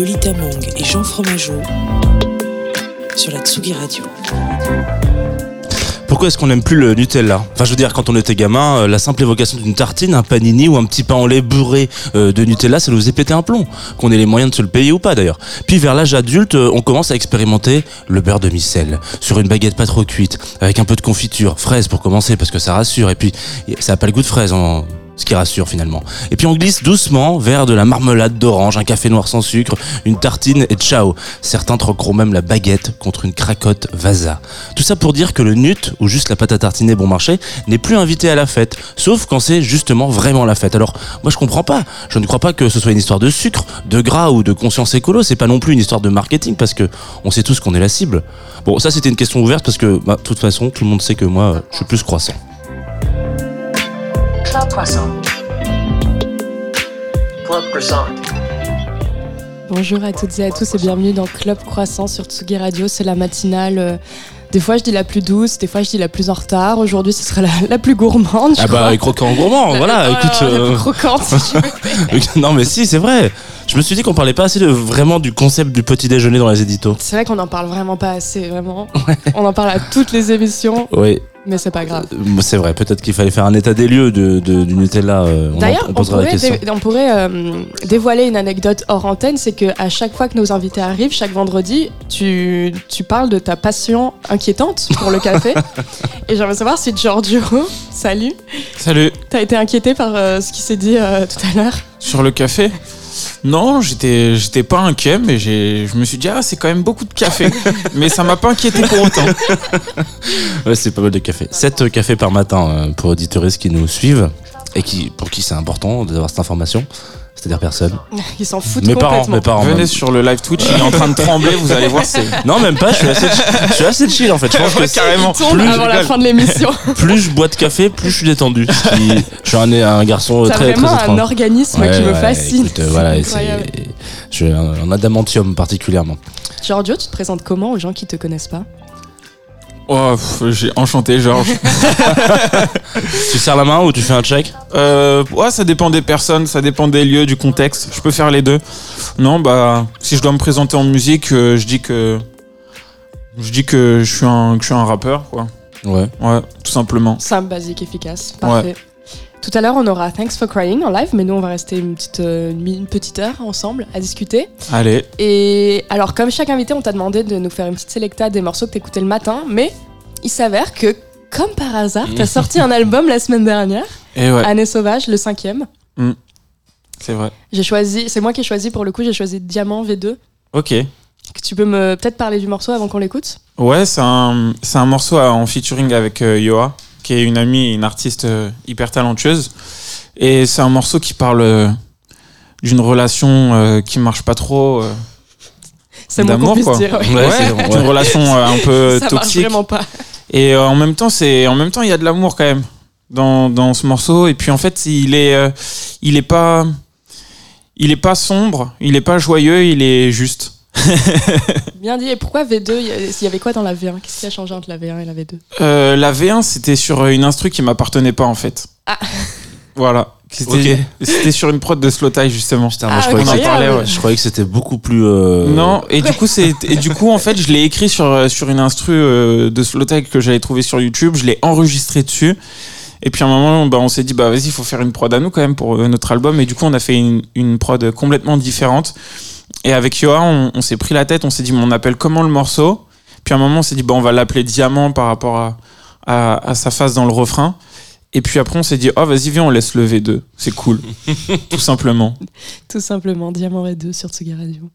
Lolita Mang et Jean Fromageau sur la Tsugi Radio. Pourquoi est-ce qu'on n'aime plus le Nutella? Enfin, je veux dire, quand on était gamin, euh, la simple évocation d'une tartine, un panini ou un petit pain au lait beurré euh, de Nutella, ça nous faisait péter un plomb. Qu'on ait les moyens de se le payer ou pas d'ailleurs. Puis vers l'âge adulte, euh, on commence à expérimenter le beurre demi-sel sur une baguette pas trop cuite, avec un peu de confiture, fraise pour commencer parce que ça rassure. Et puis, ça a pas le goût de fraise en ce qui rassure finalement. Et puis on glisse doucement vers de la marmelade d'orange, un café noir sans sucre, une tartine et ciao. Certains troqueront même la baguette contre une cracotte Vasa. Tout ça pour dire que le nut, ou juste la pâte à tartiner bon marché, n'est plus invité à la fête, sauf quand c'est justement vraiment la fête. Alors moi je comprends pas, je ne crois pas que ce soit une histoire de sucre, de gras ou de conscience écolo, c'est pas non plus une histoire de marketing parce que on sait tous qu'on est la cible. Bon ça c'était une question ouverte parce que bah, de toute façon tout le monde sait que moi je suis plus croissant. Club Croissant. Club Croissant. Bonjour à toutes et à tous et bienvenue dans Club Croissant sur Tsugi Radio. C'est la matinale. euh, des fois je dis la plus douce, des fois je dis la plus en retard. Aujourd'hui ce sera la, la plus gourmande. je Ah bah croquant gourmand, voilà, La- écoute. la euh, plus croquante. si tu veux. non mais si, c'est vrai. Je me suis dit qu'on parlait pas assez de, vraiment du concept du petit déjeuner dans les éditos. C'est vrai qu'on en parle vraiment pas assez, vraiment. On en parle à toutes les émissions, Oui, mais c'est pas grave. euh, c'est vrai. Peut-être qu'il fallait faire un état des lieux de, de- du Nutella. euh, D'ailleurs, on on, posera la pourrait, question. dé- on pourrait euh, dévoiler une anecdote hors antenne, c'est que à chaque fois que nos invités arrivent, chaque vendredi, tu, tu parles de ta passion inquiétante pour le café. Et j'aimerais savoir si Giorgio, salut, Salut. t'as été inquiété par euh, ce qui s'est dit euh, tout à l'heure? Sur le café? Non, j'étais j'étais pas inquiet, mais j'ai je me suis dit ah c'est quand même beaucoup de café, mais ça m'a pas inquiété pour autant. Ouais, c'est pas mal de café. 7 cafés par matin euh, pour auditeurs qui nous suivent et qui, pour qui c'est important d'avoir cette information. C'est-à-dire personne. Ils s'en foutent Mes parents, complètement. mes parents. Venez même. sur le live Twitch, il est en train de trembler, vous allez voir c'est Non, même pas. Je suis assez, je suis assez chill en fait. Je pense que carrément. Plus, avant la fin de l'émission. plus je bois de café, plus je suis détendu. Qui- je suis un, un garçon T'as très très vraiment un organisme Ouais, qui me fascine. écoute, euh, voilà, je suis un, un adamantium particulièrement. Giorgio, tu te présentes comment aux gens qui te connaissent pas? Oh, j'ai enchanté Georges. Tu serres la main ou tu fais un check Euh, ouais, ça dépend des personnes, ça dépend des lieux, du contexte. Je peux faire les deux. Non, bah si je dois me présenter en musique, euh, je dis que je dis que je suis un que je suis un rappeur quoi. Ouais. Ouais, tout simplement. Simple, basique, efficace. Parfait. Tout à l'heure, on aura Thanks for Crying en live, mais nous, on va rester une petite, euh, une petite heure ensemble à discuter. Allez. Et alors, comme chaque invité, on t'a demandé de nous faire une petite sélecta des morceaux que t'écoutais le matin, mais il s'avère que, comme par hasard, t'as sorti un album la semaine dernière, Et ouais, Année Sauvage, le cinquième. c'est vrai. J'ai choisi, c'est moi qui ai choisi pour le coup, j'ai choisi Diamant V2. Ok. Tu peux me peut-être parler du morceau avant qu'on l'écoute? Ouais, c'est un, un morceau en featuring avec euh, Yoa, qui est une amie et une artiste euh, hyper talentueuse. Et c'est un morceau qui parle euh, d'une relation euh, qui marche pas trop. euh, C'est D'amour, quoi. dire. ouais. Ouais, ouais, c'est- d'une ouais. relation euh, un peu Ça marche toxique. vraiment pas. Et euh, en même temps, c'est en même temps, il y a de l'amour quand même dans, dans ce morceau. Et puis en fait, il est euh, il est pas il est pas sombre, il est pas joyeux, il est juste. Bien dit. Et pourquoi V2 Il y a- il y avait quoi dans la V1 Qu'est-ce qui a changé entre la V1 et la V2 Euh, la V1, c'était sur une instru qui m'appartenait pas en fait. Ah. Voilà. C'était c'était sur une prod de Slow Tie justement. Putain, moi Ah, je croyais, que incroyable. c'était- je croyais que c'était beaucoup plus. euh, Non, et du coup c'est et du coup en fait, je l'ai écrit sur euh, sur une instru euh, de Slow Tie que j'avais trouvé sur YouTube, je l'ai enregistré dessus. Et puis à un moment, bah, on s'est dit, bah vas-y, il faut faire une prod à nous quand même pour euh, notre album. Et du coup, on a fait une, une prod complètement différente. Et avec Yoa, on, on s'est pris la tête, on s'est dit, mais on appelle comment le morceau? Puis à un moment, on s'est dit, bah on va l'appeler Diamant par rapport à, à, à sa face dans le refrain. Et puis après, on s'est dit, oh vas-y, viens, on laisse le V2. C'est cool. Tout simplement. Tout simplement, Diamant V2 sur Tsugi Radio.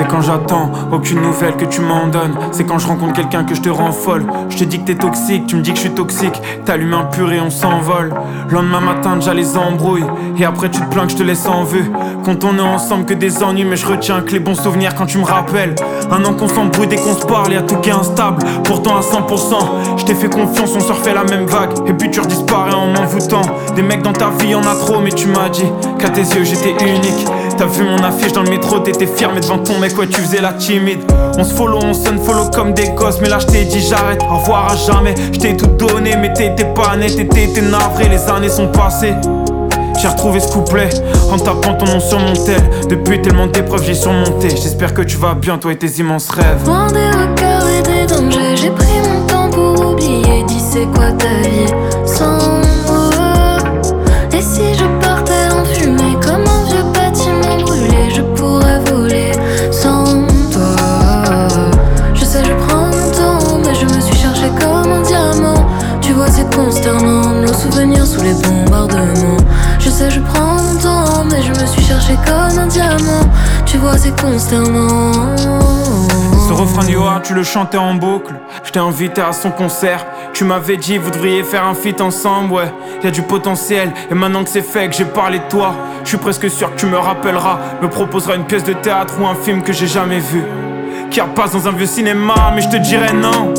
C'est quand j'attends aucune nouvelle que tu m'en donnes. C'est quand je rencontre quelqu'un que je te rends folle. Je te dis que t'es toxique, tu me dis que je suis toxique. T'allumes un pur et on s'envole. Lendemain matin, déjà les embrouilles. Et après, tu te plains que je te laisse en vue. Quand on est ensemble, que des ennuis, mais je retiens que les bons souvenirs quand tu me rappelles. Un an qu'on s'embrouille dès qu'on se parle, y'a tout qui est instable. Pourtant, à 100%, je t'ai fait confiance, on se refait la même vague. Et puis tu redisparais en m'envoûtant. Des mecs dans ta vie, en a trop, mais tu m'as dit qu'à tes yeux, j'étais unique. T'as vu mon affiche dans le métro, t'étais fier, mais devant ton mec, ouais, tu faisais la timide. On se follow, on se follow comme des gosses, mais là, je t'ai dit j'arrête, au revoir à jamais. Je t'ai tout donné, mais t'étais pas net, t'étais navré, les années sont passées. J'ai retrouvé ce couplet en tapant ton nom sur mon tel. Depuis tellement d'épreuves, j'ai surmonté. J'espère que tu vas bien, toi et tes immenses rêves. Loin des records et des dangers, j'ai pris mon temps pour oublier. Dis c'est quoi ta vie sans moi? Et si je partais en fumée comme sous les bombardements. Je sais, je prends mon temps, mais je me suis cherché comme un diamant. Tu vois, c'est consternant. Ce refrain du tu le chantais en boucle. Je t'ai invité à son concert. Tu m'avais dit, vous devriez faire un feat ensemble, ouais. Y du potentiel, et maintenant que c'est fait, que j'ai parlé de toi, je suis presque sûr que tu me rappelleras. Me proposeras une pièce de théâtre ou un film que j'ai jamais vu. Qui repasse dans un vieux cinéma, mais je te dirais non.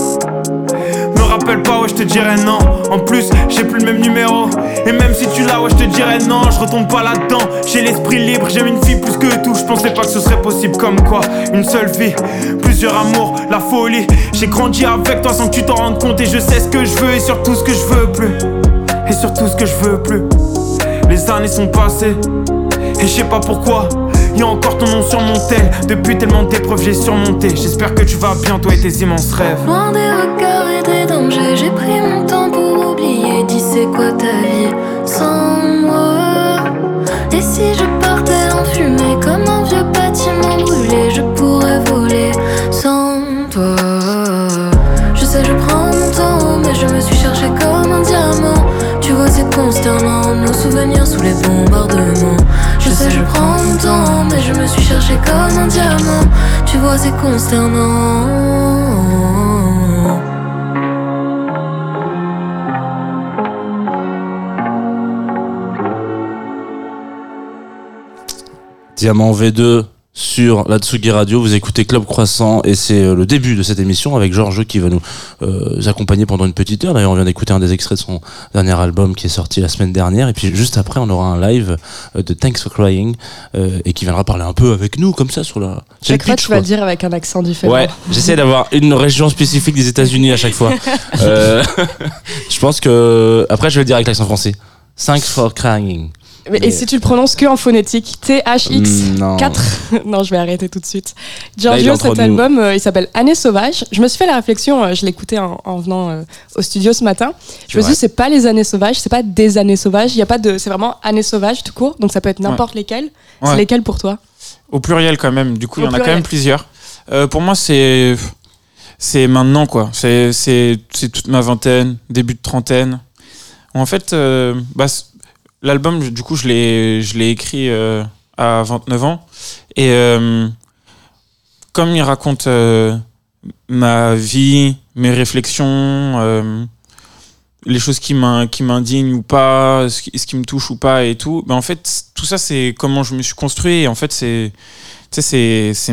Rappelle pas, ouais, je te dirais non. En plus, j'ai plus le même numéro. Et même si tu l'as, ouais, je te dirais non. Je retombe pas là-dedans. J'ai l'esprit libre, j'aime une fille plus que tout. Je pensais pas que ce serait possible comme quoi. Une seule vie, plusieurs amours, la folie. J'ai grandi avec toi sans que tu t'en rendes compte. Et je sais ce que je veux et surtout ce que je veux plus. Et surtout ce que je veux plus. Les années sont passées. Et je sais pas pourquoi. Y'a encore ton nom sur mon tel. Depuis tellement d'épreuves, j'ai surmonté. J'espère que tu vas bien, toi et tes immenses rêves. Loin des regards et des dangers, j'ai pris mon temps pour oublier. Dis c'est quoi ta vie sans moi? Et si je partais en fumée comme un vieux bâtiment brûlé, je pourrais voler sans toi. Je sais, je prends mon temps, mais je me suis cherché comme un diamant. Tu vois, c'est consternant, nos souvenirs sous les bombardements. Je sais, je prends mon temps, suis cherché comme un diamant. Tu vois, c'est consternant. Diamant V2 sur la Tsugi Radio. Vous écoutez Club Croissant et c'est euh, le début de cette émission avec Georges qui va nous euh, accompagner pendant une petite heure. D'ailleurs, on vient d'écouter un des extraits de son dernier album qui est sorti la semaine dernière. Et puis juste après, on aura un live euh, de Thanks for Crying euh, et qui viendra parler un peu avec nous comme ça sur la. Chaque fois, tu vas le dire avec un accent différent. Ouais, j'essaie d'avoir une région spécifique des États-Unis à chaque fois. Euh, je pense que après, je vais le dire avec l'accent français. Thanks for crying. Mais- Mais- Et si tu le prononces que en phonétique, T-H-X. Mm, non. 4 Non, je vais arrêter tout de suite. Giorgio, cet album, euh, il s'appelle Année sauvage. Je me suis fait la réflexion, euh, je l'écoutais en, en venant euh, au studio ce matin. Je me suis Ouais. dit, c'est pas les années sauvages, c'est pas des années sauvages. Il y a pas de, c'est vraiment années sauvages tout court. Donc ça peut être n'importe lesquelles. C'est Ouais. lesquelles pour toi? Au pluriel quand même. Du coup, il y en a quand même plusieurs. Pour moi, c'est c'est maintenant quoi. C'est toute ma vingtaine, début de trentaine. En fait, bah, l'album, du coup, je l'ai écrit euh, à 29 ans et euh, comme il raconte euh, ma vie, mes réflexions. les choses qui m'in- qui m'indignent ou pas, ce qui, me touche ou pas et tout. Ben en fait, tout ça, c'est comment je me suis construit. Et en fait, c'est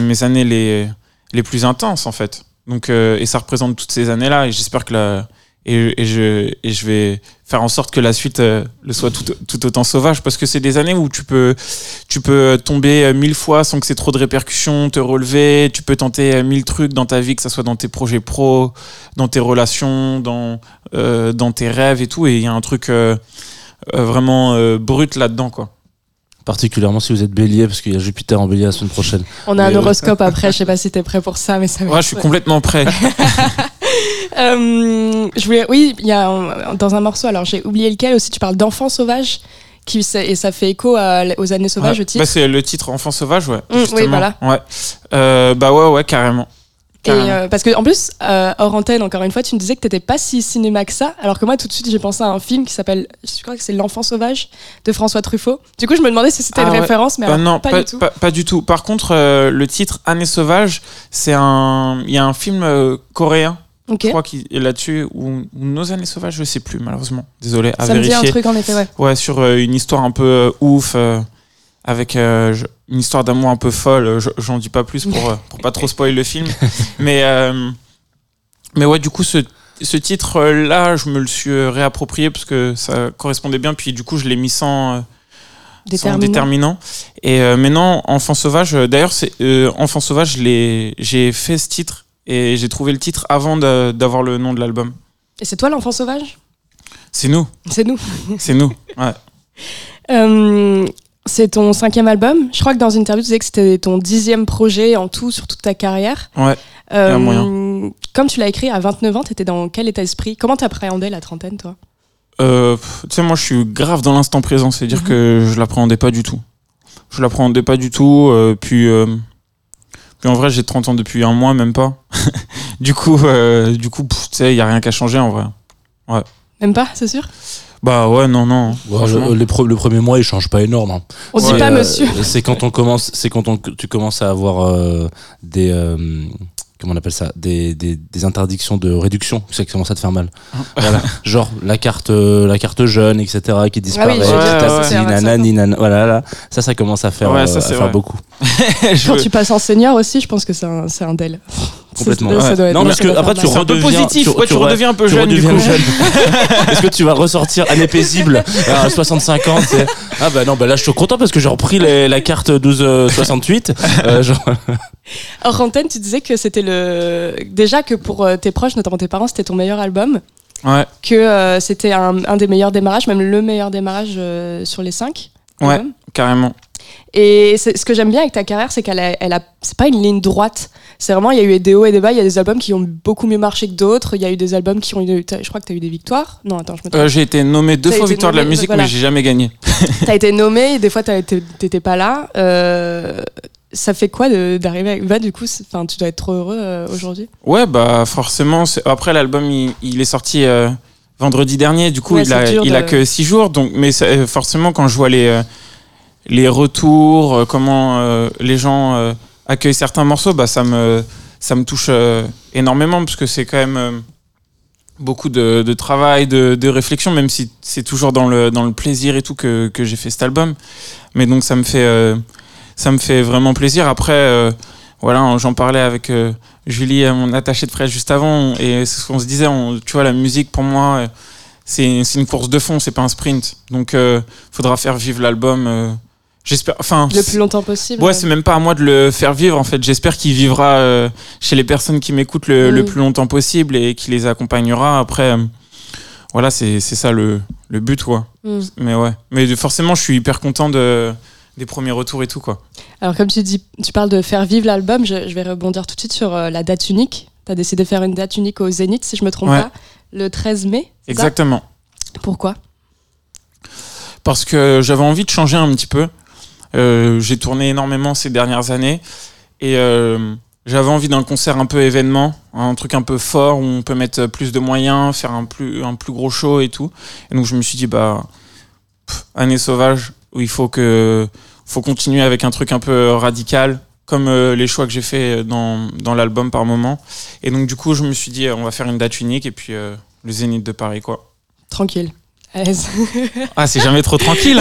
mes années les, les plus intenses, en fait. Donc, et ça représente toutes ces années-là. Et j'espère que la. Et, et, je, et je vais faire en sorte que la suite euh, le soit tout, tout autant sauvage. Parce que c'est des années où tu peux, tu peux tomber euh, mille fois sans que c'est trop de répercussions, te relever. Tu peux tenter euh, mille trucs dans ta vie, que ce soit dans tes projets pro, dans tes relations, dans, euh, dans tes rêves et tout. Et il y a un truc euh, euh, vraiment euh, brut là-dedans, quoi. Particulièrement si vous êtes bélier, parce qu'il y a Jupiter en bélier la semaine prochaine. On a un euh, horoscope après, je sais pas si t'es prêt pour ça, mais ça va Ouais, je suis complètement prêt. Euh, je voulais, oui, il y a un- dans un morceau, alors j'ai oublié lequel aussi, tu parles d'enfants sauvages, qui, et ça fait écho à- aux années sauvages, Ouais. titre. Bah, c'est le titre Enfant sauvage, ouais. Mm, oui, voilà. Ouais. Euh, bah ouais, ouais, carrément. Et euh, parce que en plus, euh, hors antenne, encore une fois, tu me disais que t'étais pas si cinéma que ça, alors que moi tout de suite j'ai pensé à un film qui s'appelle, je crois que c'est L'enfant sauvage de François Truffaut. Du coup, je me demandais si c'était Ah une ouais. référence, mais Bah alors, non, pas, pas, du tout. pas- pas du tout. Par contre, euh, le titre Année sauvage, c'est un, il y a un film coréen, Je crois qu'il est là-dessus, ou, Nos années sauvages, je sais plus malheureusement. Désolé, à Ça me dit vérifier. un truc en effet, ouais. Ouais, sur euh, une histoire un peu euh, ouf, euh, avec une histoire d'amour un peu folle. je- J'en dis pas plus pour, pour pas trop spoiler le film. mais, mais ouais, du coup, ce, ce titre-là, je me le suis réapproprié parce que ça correspondait bien. Puis du coup, je l'ai mis sans, sans Déterminant. Et maintenant, Enfant Sauvage, d'ailleurs, c'est Enfant Sauvage, j'ai fait ce titre et j'ai trouvé le titre avant d'avoir le nom de l'album. Et c'est toi l'enfant sauvage? C'est nous, C'est nous. c'est nous. Ouais. Euh, c'est ton cinquième album. Je crois que dans une interview, tu disais que c'était ton dixième projet en tout sur toute ta carrière. Ouais, Euh, a moyen. Comme tu l'as écrit à 29 ans, t'étais dans quel état d'esprit? Comment t'appréhendais la trentaine, toi? Euh, tu sais, moi, je suis grave dans l'instant présent. C'est-à-dire Mhm. que je l'appréhendais pas du tout. Je l'appréhendais pas du tout. euh, puis, puis en vrai, j'ai 30 ans depuis un mois, même pas. du coup, euh, du coup, tu sais, il y a rien qu'à changer en vrai. Même pas, c'est sûr? Bah ouais, non, non. Ouais, franchement. le, les pre- le premier mois, il change pas énorme. hein. On Ouais, dit pas Euh, monsieur. C'est quand on commence, c'est quand on, tu commences à avoir euh, des, euh, comment on appelle ça, des, des, des interdictions de réduction. C'est que ça commence à te faire mal. voilà. Genre la carte, euh, la carte jeune, etc. qui disparaît. oui, je petit veux dire, à ça, petit, c'est à 25 nanani, nan- Voilà, là, ça, ça commence à faire, Ouais, euh, ça, à c'est faire vrai. beaucoup. Quand veux- tu passes en senior aussi, je pense que c'est un, c'est un del. Complètement. Ça, ça Ouais. doit être- Non, parce que après, tu. C'est un peu redeviens- positif. tu- ouais, tu tu re- redeviens un peu jeune, du redeviens coup. jeune. Est-ce que tu vas ressortir année paisible à 65 ans Ah bah non, bah là je suis content parce que j'ai repris les- la carte 1268. Euh, genre, Hors antenne, tu disais que c'était le. Déjà que pour euh, tes proches, notamment tes parents, c'était ton meilleur album. Ouais. Que euh, c'était un, un des meilleurs démarrages, même le meilleur démarrage euh, sur les cinq. Ouais. albums. Carrément. Et ce que j'aime bien avec ta carrière, c'est qu'elle a, elle a, c'est pas une ligne droite. C'est vraiment, il y a eu des hauts et des bas. Il y a des albums qui ont beaucoup mieux marché que d'autres. Il y a eu des albums qui ont eu. Je crois que tu as eu des victoires. Non, attends, je me trompe. Euh, j'ai été nommé deux fois victoire de la nommé, musique, voilà. mais j'ai jamais gagné. T'as été nommé et des fois t'étais pas là. Euh, ça fait quoi d'arriver avec. Bah, du coup, enfin, tu dois être trop heureux euh, aujourd'hui? Ouais, bah forcément. Après, l'album, il, il est sorti vendredi dernier. Du coup, Ouais, il, a, il a que six jours. Donc, mais ça- forcément, quand je vois les, les retours, euh, comment euh, les gens euh, accueillent certains morceaux, bah, ça, me, ça me touche énormément parce que c'est quand même beaucoup de, travail, de, réflexion, même si c'est toujours dans le, dans le plaisir et tout que, que j'ai fait cet album. Mais donc, ça me fait, ça me fait vraiment plaisir. Après, voilà, j'en parlais avec. Julie, mon attachée de presse juste avant, et c'est ce qu'on se disait, on- tu vois, la musique pour moi, c'est une course de fond, c'est pas un sprint. Donc, euh, faudra faire vivre l'album. J'espère. Enfin, Le plus longtemps possible. ouais, c'est même pas à moi de le faire vivre en fait. J'espère qu'il vivra euh, chez les personnes qui m'écoutent le, le plus longtemps possible et qui les accompagnera. Après, euh, voilà, c'est ça le, le but, quoi. Mm. Mais ouais. Mais forcément, je suis hyper content de, des premiers retours et tout, quoi. Alors, comme tu dis, tu parles de faire vivre l'album, je, je vais rebondir tout de suite sur euh, la date unique. Tu as décidé de faire une date unique au Zénith, si je me trompe Ouais. pas, le 13 mai. Exactement. Pourquoi? Parce que j'avais envie de changer un petit peu. Euh, j'ai tourné énormément ces dernières années et euh, j'avais envie d'un concert un peu événement, un truc un peu fort où on peut mettre plus de moyens, faire un plus, un plus gros show et tout. Et donc je me suis dit, bah, année sauvage, où il faut que faut continuer avec un truc un peu radical, comme euh, les choix que j'ai fait dans, dans l'album par moment. Et donc du coup, je me suis dit, on va faire une date unique et puis le Zénith de Paris, quoi. Tranquille. À l'aise. Ah, c'est jamais trop tranquille.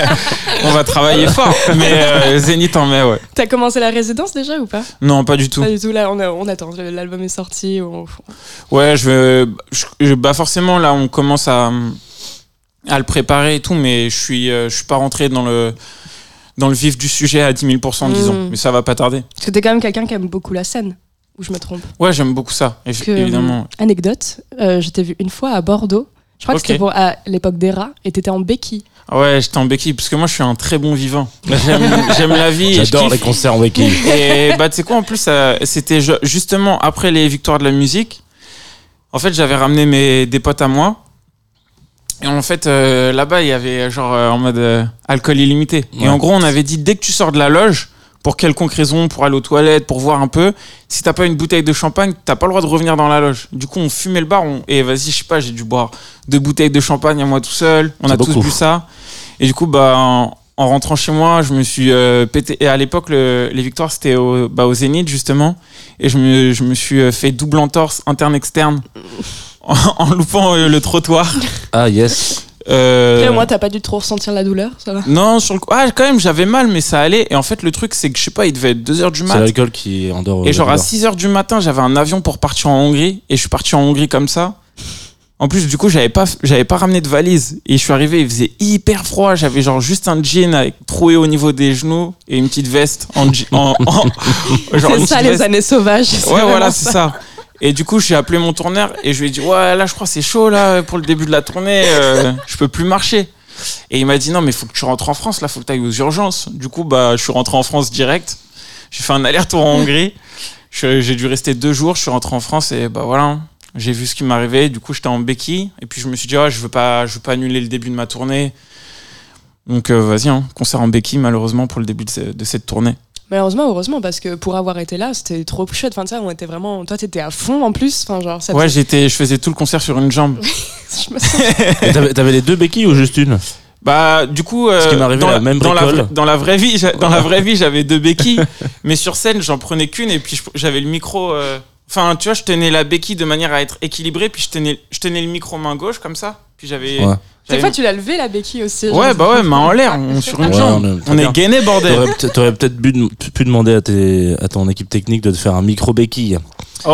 On va travailler fort. Mais euh, Zénith en mai, ouais. T'as commencé la résidence déjà ou pas? Non, pas du tout. Pas du tout, là on, a- on attend, l'album est sorti. on- Ouais, je je- bah forcément, là, on commence à, à le préparer et tout, mais je suis, euh, je suis pas rentré dans le, dans le vif du sujet à 10 000% disons. Mm. Mais ça va pas tarder. Parce que t'es quand même quelqu'un qui aime beaucoup la scène, ou je me trompe? Ouais, j'aime beaucoup ça, que, évidemment. Anecdote, euh, je t'ai vu une fois à Bordeaux. Je crois Ok. que c'était pour à l'époque des rats et t'étais en béquille. Ah Ouais, j'étais en béquille, parce que moi, je suis un très bon vivant. J'aime la vie. J'adore les concerts en béquille. Et bah, tu sais quoi, en plus, ça- c'était ju- justement après les victoires de la musique. En fait, j'avais ramené mes, des potes à moi. Et en fait, euh, là-bas, il y avait genre euh, en mode euh, alcool illimité. Et en gros, on avait dit dès que tu sors de la loge, pour quelconque raison, pour aller aux toilettes, pour voir un peu. Si t'as pas une bouteille de champagne, t'as pas le droit de revenir dans la loge. Du coup, on fumait le bar, on... et vas-y, je sais pas, j'ai dû boire deux bouteilles de champagne à moi tout seul. On a tous bu ça. Et du coup, bah, en, en rentrant chez moi, je me suis euh, pété. Et à l'époque, le- les victoires, c'était au, bah, au Zénith, justement. Et je me, je me suis euh, fait double entorse interne-externe en, en loupant euh, le trottoir. Ah, yes. Euh, Après, moins, t'as pas dû trop ressentir la douleur, ça va. non, sur le coup. Ah, quand même, j'avais mal, mais ça allait. Et en fait, le truc, c'est que je sais pas, il devait être 2h du C'est mat. l'alcool qui endort. Et le genre à douleur. 6h du matin, j'avais un avion pour partir en Hongrie. Et je suis parti en Hongrie comme ça. En plus, du coup, j'avais pas, j'avais pas ramené de valise. Et je suis arrivé, il faisait hyper froid. J'avais genre juste un jean avec troué au niveau des genoux et une petite veste en, en, en- genre C'est ça, les veste. années sauvages. c'est Ouais, voilà, c'est ça. Et du coup, j'ai appelé mon tourneur et je lui ai dit Ouais, là, je crois c'est chaud là pour le début de la tournée. euh, je peux plus marcher. Et il m'a dit Non, mais faut que tu rentres en France. Là, faut que tu ailles aux urgences. Du coup, bah, je suis rentré en France direct. J'ai fait un aller-retour en Hongrie. J'ai dû rester deux jours. Je suis rentré en France et bah voilà. J'ai vu ce qui m'arrivait. Du coup, j'étais en béquille. Et puis, je me suis dit Ouais, je veux pas, je veux pas annuler le début de ma tournée. Donc, euh, vas-y, hein, concert en béquille, malheureusement, pour le début de cette tournée. Malheureusement, heureusement, parce que pour avoir été là, c'était trop chouette. Enfin, ça, on était vraiment. Toi, t'étais à fond en plus. Enfin, genre, ça Ouais, j'étais, je faisais tout le concert sur une jambe. je me sens- Et T'avais t'avais les deux béquilles ou juste une? Bah, du coup, euh, Ce qui m'est arrivé dans, la même dans, la, bricole. vraie- dans la vraie vie, j'a- dans la vraie vie, j'avais deux béquilles, mais sur scène, j'en prenais qu'une et puis je- j'avais le micro. euh, Enfin, tu vois, je tenais la béquille de manière à être équilibré, puis je tenais, je tenais le micro main gauche comme ça, puis j'avais. Ouais. J'avais- fois, tu l'as levé la béquille aussi. Ouais, bah ouais, main en l'air, on- sur une Ouais, jambe. on est On est gainé, bordel. T'aurais peut- T'aurais peut-être pu, pu demander à, tes, à ton équipe technique de te faire un micro béquille. Oh,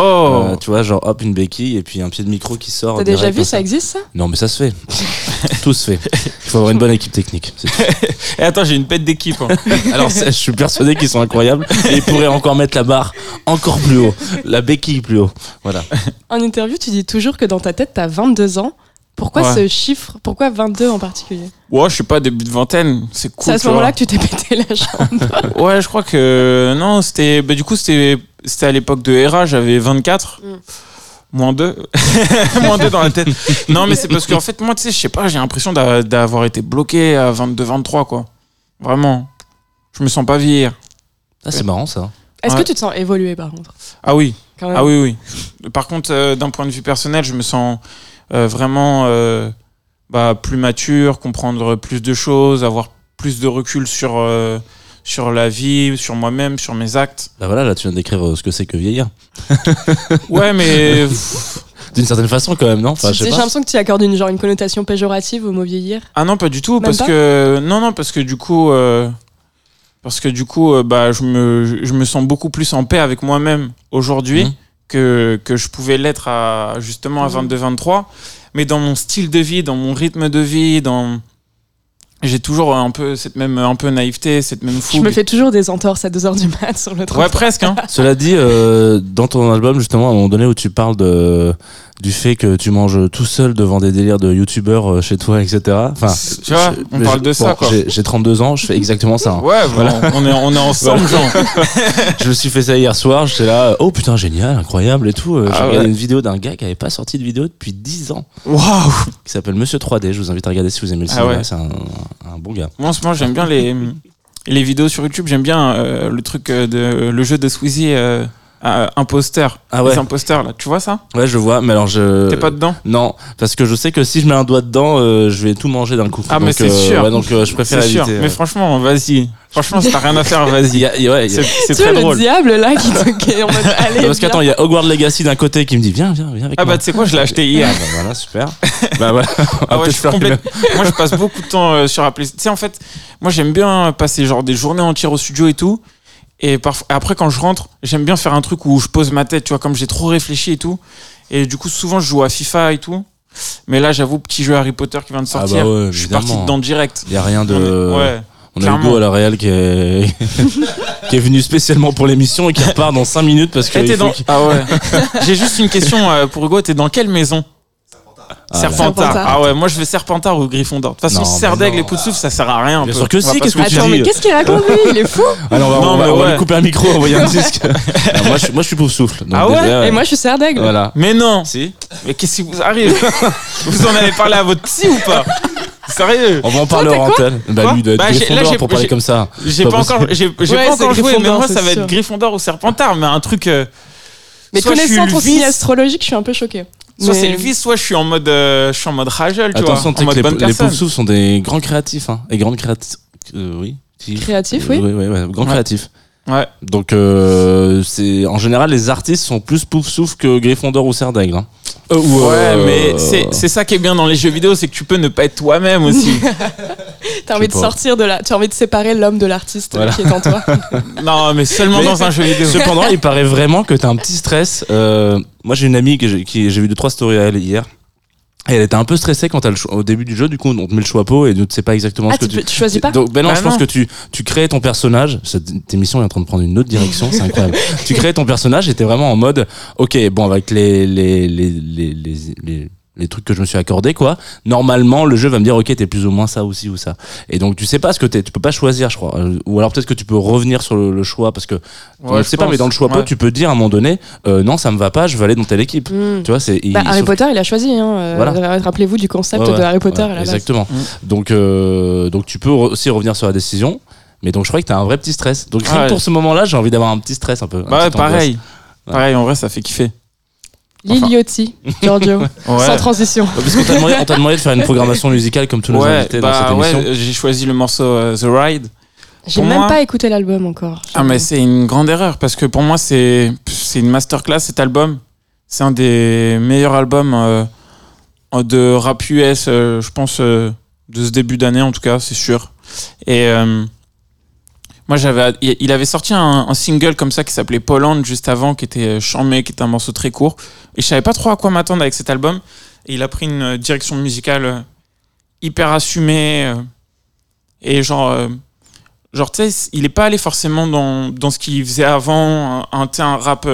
Euh, tu vois, genre hop, une béquille et puis un pied de micro qui sort. T'as déjà vu, comme ça existe ça? Non, mais ça se fait. Tout se fait. Il faut avoir une bonne équipe technique. et attends, j'ai une pète d'équipe. hein. Alors, je suis persuadé qu'ils sont incroyables et ils pourraient encore mettre la barre encore plus haut, la béquille plus haut. Voilà. En interview, tu dis toujours que dans ta tête, t'as 22 ans. Pourquoi Ouais. ce chiffre? Pourquoi 22 en particulier? Ouais, je sais pas, début de vingtaine, c'est cool. C'est à ce moment-là que tu t'es pété la jambe. Ouais, je crois que. Non, c'était. Bah, du coup, c'était c'était à l'époque de Hera, j'avais 24. Mm. Moins 2. Moins 2 dans la tête. Non, mais c'est parce qu'en fait, moi, tu sais, je sais pas, j'ai l'impression d'a- d'avoir été bloqué à 22, 23, quoi. Vraiment. Je me sens pas vieillir. Ah, c'est marrant ça. Est-ce Ouais. que tu te sens évoluer par contre? Ah oui, quand même ah oui, oui. Par contre, euh, d'un point de vue personnel, je me sens euh, vraiment euh, bah, plus mature, comprendre plus de choses, avoir plus de recul sur, euh, sur la vie, sur moi-même, sur mes actes. Bah voilà, là tu viens de décrire euh, ce que c'est que vieillir. Ouais, mais D'une certaine façon quand même, non? Enfin, J'ai l'impression que tu accordes une, genre, une connotation péjorative au mot vieillir. Ah non, pas du tout, Même parce pas? que non, non, parce que du coup, euh, parce que du coup, euh, bah, je me, je me sens beaucoup plus en paix avec moi-même aujourd'hui Mhm. que que je pouvais l'être à justement à Mhm. 22-23. Mais dans mon style de vie, dans mon rythme de vie, dans j'ai toujours un peu cette même un peu naïveté, cette même Je fougue. me fais toujours des entorses à 2h du mat sur le train. Ouais, presque. Hein. Cela dit, euh, dans ton album, justement, à un moment donné où tu parles de, du fait que tu manges tout seul devant des délires de youtubeurs euh, chez toi, etc. Enfin, Tu vois, je- on parle de ça, quoi. j'ai- J'ai 32 ans, je fais exactement ça. hein. Ouais, voilà. on est on est ensemble. Je me suis fait ça hier soir, j'étais là, oh putain, génial, incroyable et tout. Euh, J'ai Ah regardé ouais. une vidéo d'un gars qui avait pas sorti de vidéo depuis 10 ans, Waouh. qui s'appelle Monsieur 3D. Je vous invite à regarder si vous aimez le Ah cinéma, ouais. c'est un, un bon gars. Moi, en ce moment, j'aime bien les, les vidéos sur YouTube. J'aime bien euh, le truc euh, de le jeu de Squeezie, euh, euh, imposteur. Ah ouais. Les imposteurs, là. Tu vois ça? Ouais, je vois, mais alors je. T'es pas dedans? Non, parce que je sais que si je mets un doigt dedans, euh, je vais tout manger d'un coup. Ah, mais c'est euh, sûr. ouais, donc euh, je préfère C'est sûr. éviter. Mais franchement, vas-y. Franchement, si t'as rien à faire, vas-y. ouais, il y a- C'est vois très le drôle. diable là qui te en mode allez. Parce qu'attends, il y a Hogwarts Legacy d'un côté qui me dit viens, viens, viens avec Ah moi. bah, tu sais quoi, je l'ai acheté hier. Ah bah voilà, super. bah voilà. Ah ouais, je complète- Moi, je passe beaucoup de temps euh, sur Apple. Tu sais, en fait, moi, j'aime bien passer genre des journées entières au studio et tout. Et parfois, après, quand je rentre, j'aime bien faire un truc où je pose ma tête, tu vois, comme j'ai trop réfléchi et tout. Et du coup, souvent, je joue à FIFA et tout. Mais là, j'avoue, petit jeu Harry Potter qui vient de Ah bah sortir. ouais, je suis parti dedans direct. Il y a rien de. On est- ouais. On a. Hugo à la Real qui est qui est venu spécialement pour l'émission et qui repart dans 5 minutes parce que dans- Ah ouais. J'ai juste une question euh, pour Hugo. T'es dans quelle maison? Ah, Serpentard. Serpentard. Ah ouais, moi je vais Serpentard ou Gryffondor. De toute façon, Serdaigle et Poudsouf, ça sert à rien. Bien sûr que si, qu'est-ce que tu Attends, dis mais qu'est-ce qu'il raconte lui Il est fou Alors on va, Non, on va- mais on va ouais. lui couper un micro, envoyer un disque. Alors, moi, je, moi je suis pour souffle. donc Ah ouais déjà, Et moi je suis serre d'aigle. Voilà. Mais non Si. Mais qu'est-ce qui vous arrive Vous en avez parlé à votre psy ou pas Sérieux On va en parler en antenne. Bah, Quoi lui, il doit être Bah, j'ai- là, Gryffondor j'ai- pour parler j'ai- comme ça. J'ai Pas encore, j'ai j'ai Ouais, pas c'est encore joué, mais Gryffondor, moi c'est ça va sûr. être Gryffondor ou Serpentard, mais un truc. euh, Mais soit je suis connaissant ton signe astrologique, je suis un peu choquée. Soit Mais- c'est le vice, soit je suis en mode, euh, je suis en mode ragel, tu Attention, vois, en mode que bonne les, les personne. Poufsouffles sont des grands créatifs. Hein, et grandes créatifs. oui. Si. Créatifs, oui. Oui, oui, oui, grands Ouais. créatifs. Ouais. Donc, euh, c'est en général, les artistes sont plus Poufsouffles que Gryffondor ou Serdaigle. Hein. Euh, ou, Ouais, euh, mais c'est c'est ça qui est bien dans les jeux vidéo, c'est que tu peux ne pas être toi-même aussi. T'as envie de pas. sortir de la. Tu as envie de séparer l'homme de l'artiste Voilà. qui est en toi. non, mais seulement Mais- dans un jeu vidéo. Cependant, il paraît vraiment que t'as un petit stress. Euh, moi, j'ai une amie que j'ai, qui, j'ai vu deux trois stories à elle hier. Et elle était un peu stressée quand t'as le choix- au début du jeu, du coup, on te met le choix pot et tu ne sais pas exactement Ah, ce que tu, tu. peux- tu choisis pas Donc, ben non, Bah je pense que tu, tu crées ton personnage. Cette émission est en train de prendre une autre direction, c'est incroyable. tu crées ton personnage et t'es vraiment en mode, ok, bon, avec les, les, les, les, les, les, trucs que je me suis accordé, quoi. Normalement, le jeu va me dire, ok, t'es plus ou moins ça aussi ou ça. Et donc, tu sais pas ce que t'es. Tu peux pas choisir, je crois. Euh, Ou alors peut-être que tu peux revenir sur le, le choix parce que, Ouais, je sais pas, mais dans le choix pot, Ouais. tu peux dire à un moment donné, euh, non, ça me va pas, je veux aller dans telle équipe. Hmm. Tu vois, c'est. Bah, Harry sauf- Potter, il a choisi. Hein, euh, Voilà. Rappelez-vous du concept Ouais, ouais, de Harry Potter ouais, à la base. Exactement. Mm. Donc, euh, donc tu peux aussi revenir sur la décision. Mais donc je crois que t'as un vrai petit stress. Donc Ouais. pour ce moment-là, j'ai envie d'avoir un petit stress un peu. un Bah ouais, petit angoisse. pareil. Pareil, en vrai, ça fait kiffer. Enfin. Liliotti, Giorgio, Ouais. sans transition. Parce qu'on t'a demandé, on t'a demandé de faire une programmation musicale comme tous nos Ouais, invités dans bah cette émission. ouais, j'ai choisi le morceau euh, The Ride. J'ai même moi- pas écouté l'album encore. Ah mais c'est une grande erreur parce que pour moi c'est c'est une masterclass cet album. C'est un des meilleurs albums euh, de rap US, euh, je pense euh, de ce début d'année en tout cas, c'est sûr. Et euh, moi j'avais il avait sorti un, single comme ça qui s'appelait Poland juste avant qui était euh, Charmé qui était un morceau très court. Et je savais pas trop à quoi m'attendre avec cet album. Et il a pris une euh, direction musicale euh, hyper assumée et genre genre tu sais il est pas allé forcément dans, dans ce qu'il faisait avant un, un, un rap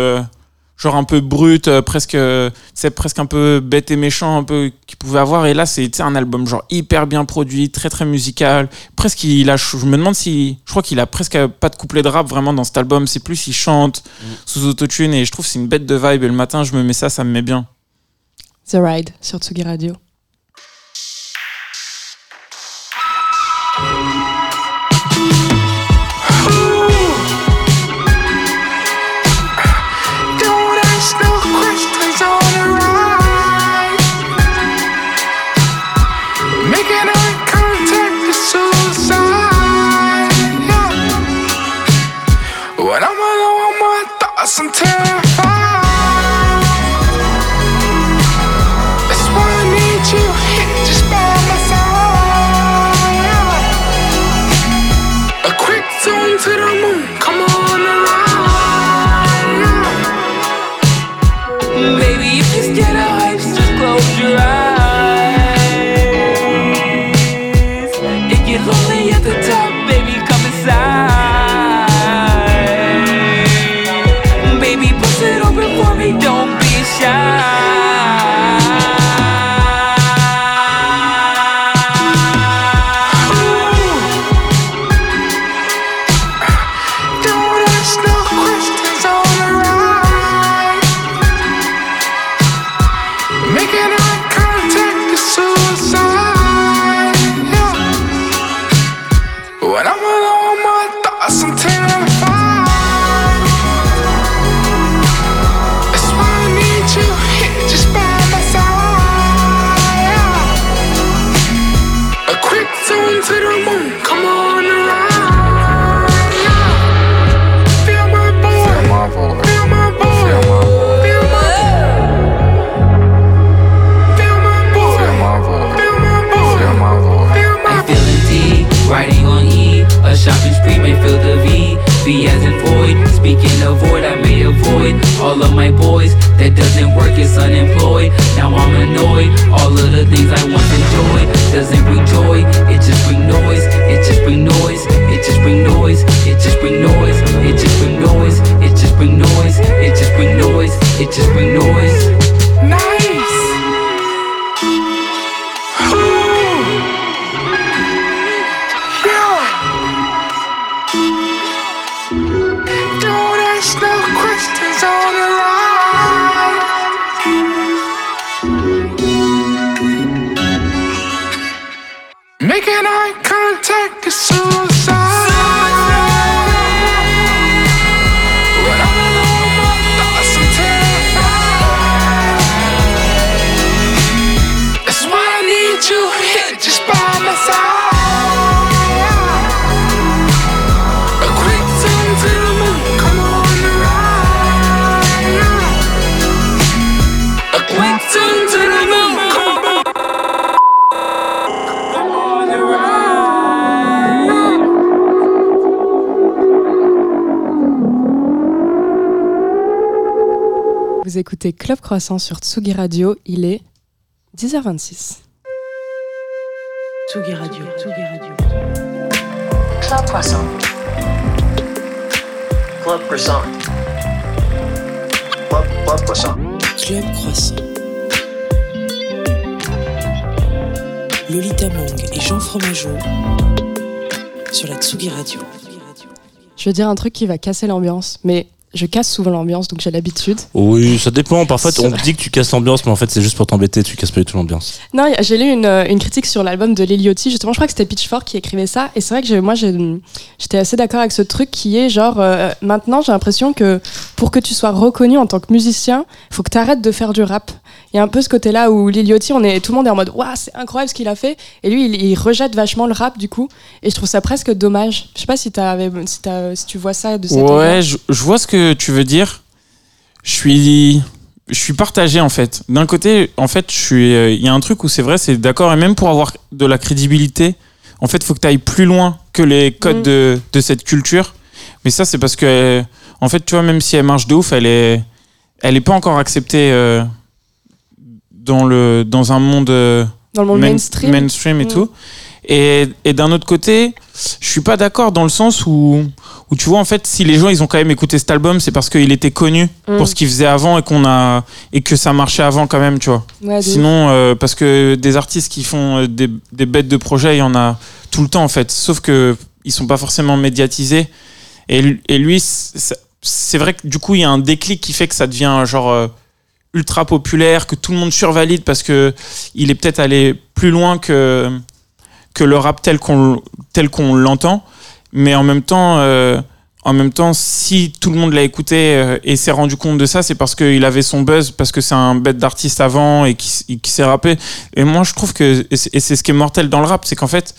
genre un peu brut euh, presque euh, tu sais presque un peu bête et méchant un peu qu'il pouvait avoir. Et là c'est tu sais, un album genre hyper bien produit très très musical. Presque il a je me demande si je crois qu'il a presque pas de couplet de rap vraiment dans cet album. C'est plus il chante sous autotune et je trouve c'est une bête de vibe. Et le matin je me mets ça ça me met bien. The Ride sur Tsugi Radio. sur Tsugi Radio. Il est 10h26. Tsugi Radio. Tsugi Radio. Club Croissant. Club Croissant. Club, Club Croissant. Club Croissant. Lolita Mang et Jean Fromageau sur la Tsugi Radio. Je veux dire un truc qui va casser l'ambiance, mais je casse souvent l'ambiance, donc j'ai l'habitude. Oui, ça dépend. Parfois, on dit que tu casses l'ambiance, mais en fait, c'est juste pour t'embêter. Tu casses pas du tout l'ambiance. Non, j'ai lu une, euh, une critique sur l'album de Liliotti, justement, je crois que c'était Pitchfork qui écrivait ça, et c'est vrai que moi j'étais assez d'accord avec ce truc qui est genre, euh, maintenant j'ai l'impression que pour que tu sois reconnu en tant que musicien, il faut que tu arrêtes de faire du rap. Il y a un peu ce côté-là où Liliotti, on est, tout le monde est en mode, waouh, c'est incroyable ce qu'il a fait, et lui il, il rejette vachement le rap du coup, et je trouve ça presque dommage. Je sais pas si, t'avais- si, tu vois ça de cette Ouais, je, je vois ce que tu veux dire. Je suis, je suis partagé en fait. D'un côté, en fait, je suis, euh, il y a un truc où c'est vrai, c'est d'accord, et même pour avoir de la crédibilité, en fait, faut que tu ailles plus loin que les codes Mm. de, de cette culture. Mais ça, c'est parce que, euh, en fait, tu vois, même si elle marche de ouf, elle est, elle est pas encore acceptée euh, dans le, dans un monde. dans le monde main- mainstream. mainstream et Mm. tout. Et, et d'un autre côté, je suis pas d'accord dans le sens où, où tu vois en fait si les gens ils ont quand même écouté cet album, c'est parce qu'il était connu Mm. pour ce qu'il faisait avant et qu'on a et que ça marchait avant quand même, tu vois. Ouais, Sinon, euh, parce que des artistes qui font euh, des, des bêtes de projet, il y en a tout le temps en fait. Sauf que ils sont pas forcément médiatisés. Et, lui- et lui, c'est c'est vrai que du coup, il y a un déclic qui fait que ça devient genre euh, ultra populaire, que tout le monde survalide parce que il est peut-être allé plus loin que que le rap tel qu'on tel qu'on l'entend. Mais en même temps. euh, en même temps, si tout le monde l'a écouté euh, et s'est rendu compte de ça, c'est parce qu'il avait son buzz, parce que c'est un bête d'artiste avant et qui, qui s'est rappé. Et moi, je trouve que, et c'est ce qui est mortel dans le rap, c'est qu'en fait,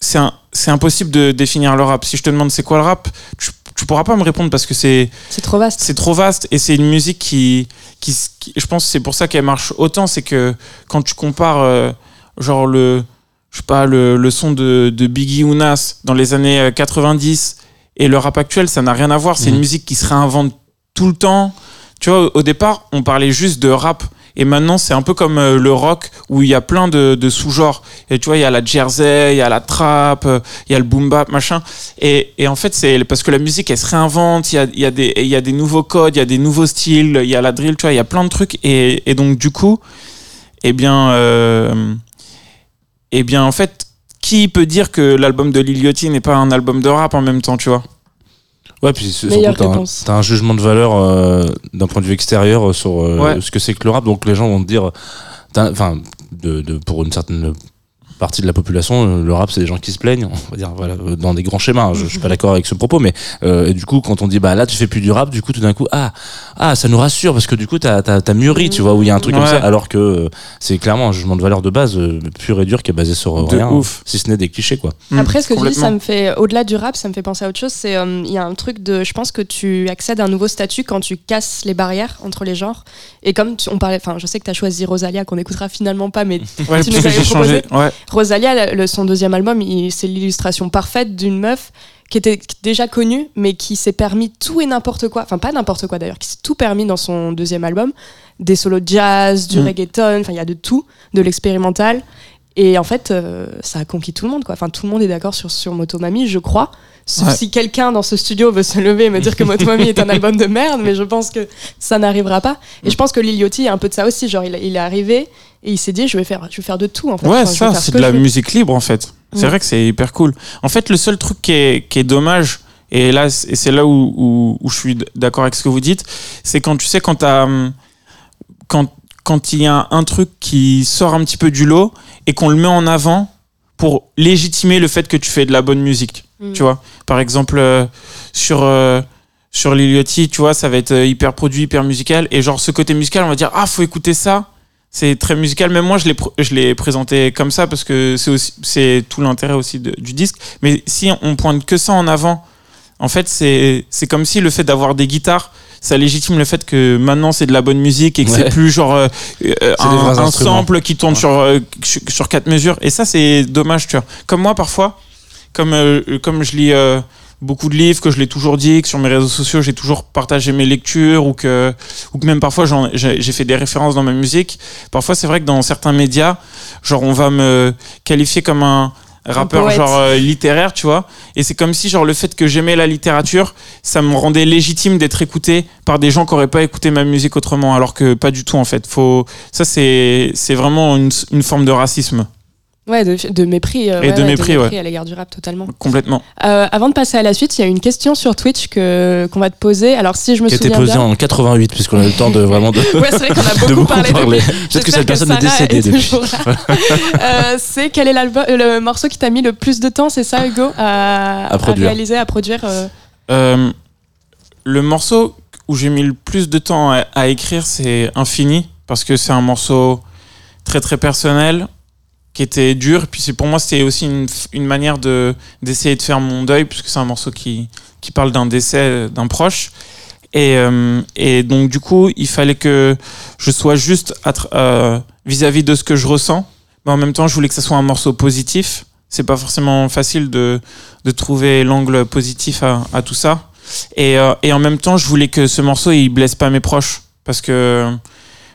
c'est c'est impossible de définir le rap. Si je te demande c'est quoi le rap, tu, tu pourras pas me répondre parce que c'est C'est trop vaste. c'est trop vaste et c'est une musique qui, qui, je pense c'est pour ça qu'elle marche autant c'est que quand tu compares euh, genre le je sais pas le, le son de, de Biggie ou Nas dans les années euh, 90 et le rap actuel ça n'a rien à voir. C'est Mhm. une musique qui se réinvente tout le temps. Tu vois au- au départ on parlait juste de rap et maintenant c'est un peu comme euh, le rock où il y a plein de, de sous-genres. Et tu vois il y a la jersey il y a la trap euh, il y a le boom bap machin. Et, et en fait, c'est parce que la musique, elle se réinvente, il y a, il y, a des- il y a des nouveaux codes, il y a des nouveaux styles, il y a la drill, tu vois, il y a plein de trucs. Et, et donc, du coup, eh bien, euh, eh bien, en fait, qui peut dire que l'album de Lil Yachty n'est pas un album de rap en même temps, tu vois? Ouais, puis surtout, t'as un, jugement de valeur euh, d'un point de vue extérieur euh, sur euh, Ouais. ce que c'est que le rap. Donc les gens vont te dire, enfin, de, de- pour une certaine partie de la population, euh, le rap, c'est des gens qui se plaignent, on va dire, voilà, euh, dans des grands schémas. Je, je suis pas d'accord avec ce propos, mais euh, et du coup, quand on dit, bah là, tu fais plus du rap, du coup, tout d'un coup, ah, ah, ça nous rassure parce que du coup, t'as as, mûri, tu vois, où il y a un truc comme ça, alors que euh, c'est clairement un jugement de valeur de base euh, pur et dur qui est basé sur De rien, ouf. si ce n'est des clichés, quoi. Après, ce que tu dis, ça me fait, au-delà du rap, ça me fait penser à autre chose. C'est, euh, il y a un truc de, je pense que tu accèdes à un nouveau statut quand tu casses les barrières entre les genres. Et comme tu- on parlait, enfin, je sais que tu as choisi Rosalia, qu'on n'écoutera finalement pas, mais Ouais, Tu nous que avais j'ai changé. proposé Ouais. Rosalia, le- son deuxième album, c'est l'illustration parfaite d'une meuf qui était déjà connue, mais qui s'est permis tout et n'importe quoi. Enfin, pas n'importe quoi d'ailleurs, qui s'est tout permis dans son deuxième album. Des solos de jazz, du Mm. reggaeton, enfin, il y a de tout, de l'expérimental. Et en fait, euh, ça a conquis tout le monde, quoi. Enfin, tout le monde est d'accord sur, sur Motomami, je crois. Sauf Ouais. si quelqu'un dans ce studio veut se lever et me dire que Motomami est un album de merde, mais je pense que ça n'arrivera pas. Et je pense que Lil Yachty a un peu de ça aussi. Genre, il, il est arrivé et il s'est dit, je vais faire, je vais faire de tout, en fait. Ouais, Enfin, ça, c'est de la musique libre en fait. C'est Ouais. vrai que c'est hyper cool. En fait, le seul truc qui est, qui est dommage, et là, et c'est là où, où, où je suis d'accord avec ce que vous dites, c'est quand tu sais, quand t'as, hum, quand, quand il y a un truc qui sort un petit peu du lot et qu'on le met en avant pour légitimer le fait que tu fais de la bonne musique. Mm. Tu vois, par exemple, euh, sur, euh, sur Liliotti, tu vois, ça va être euh, hyper produit, hyper musical. Et genre, ce côté musical, on va dire, ah, faut écouter ça. C'est très musical. Même moi, je l'ai, je l'ai présenté comme ça parce que c'est aussi, c'est tout l'intérêt aussi de- du disque. Mais si on pointe que ça en avant, en fait, c'est, c'est comme si le fait d'avoir des guitares, ça légitime le fait que maintenant c'est de la bonne musique et que Ouais. c'est plus genre euh, euh, un, sample qui tourne sur, euh, sur sur quatre mesures. Et ça, c'est dommage, tu vois. Comme moi, parfois, comme, euh, comme je lis euh, beaucoup de livres, que je l'ai toujours dit, que sur mes réseaux sociaux, j'ai toujours partagé mes lectures, ou que, ou que même parfois j'ai fait des références dans ma musique. Parfois, c'est vrai que dans certains médias, genre, on va me qualifier comme un rappeur genre euh, littéraire, tu vois. Et c'est comme si genre le fait que j'aimais la littérature, ça me rendait légitime d'être écouté par des gens qui auraient pas écouté ma musique autrement, alors que pas du tout en fait. Faut ça c'est c'est vraiment une, une forme de racisme Ouais, de, de mépris. euh, Et ouais, de ouais, mépris, ouais. à l'égard du rap, totalement. complètement. Euh, avant de passer à la suite, il y a une question sur Twitch que qu'on va te poser. Alors, si je me Qui a été souviens posé bien. en 88, puisqu'on a eu le temps de vraiment de, Ouais, c'est vrai qu'on a de beaucoup, beaucoup parlé. depuis. Peut-être que cette personne est Sarah décédée depuis. toujours là. Euh, c'est quel est le morceau qui t'a mis le plus de temps, c'est ça, Hugo, à, réaliser, à produire euh, Euh, le morceau où j'ai mis le plus de temps à, à écrire, c'est Infini, parce que c'est un morceau très très personnel, qui était dur. Puis c'est pour moi, c'était aussi une, une manière de d'essayer de faire mon deuil, puisque c'est un morceau qui, qui parle d'un décès d'un proche. Et, euh, et donc du coup, il fallait que je sois juste à tr- euh, vis-à-vis de ce que je ressens, mais en même temps, je voulais que ça soit un morceau positif. C'est pas forcément facile de, de trouver l'angle positif à, à tout ça. Et, euh, et en même temps, je voulais que ce morceau il blesse pas mes proches parce que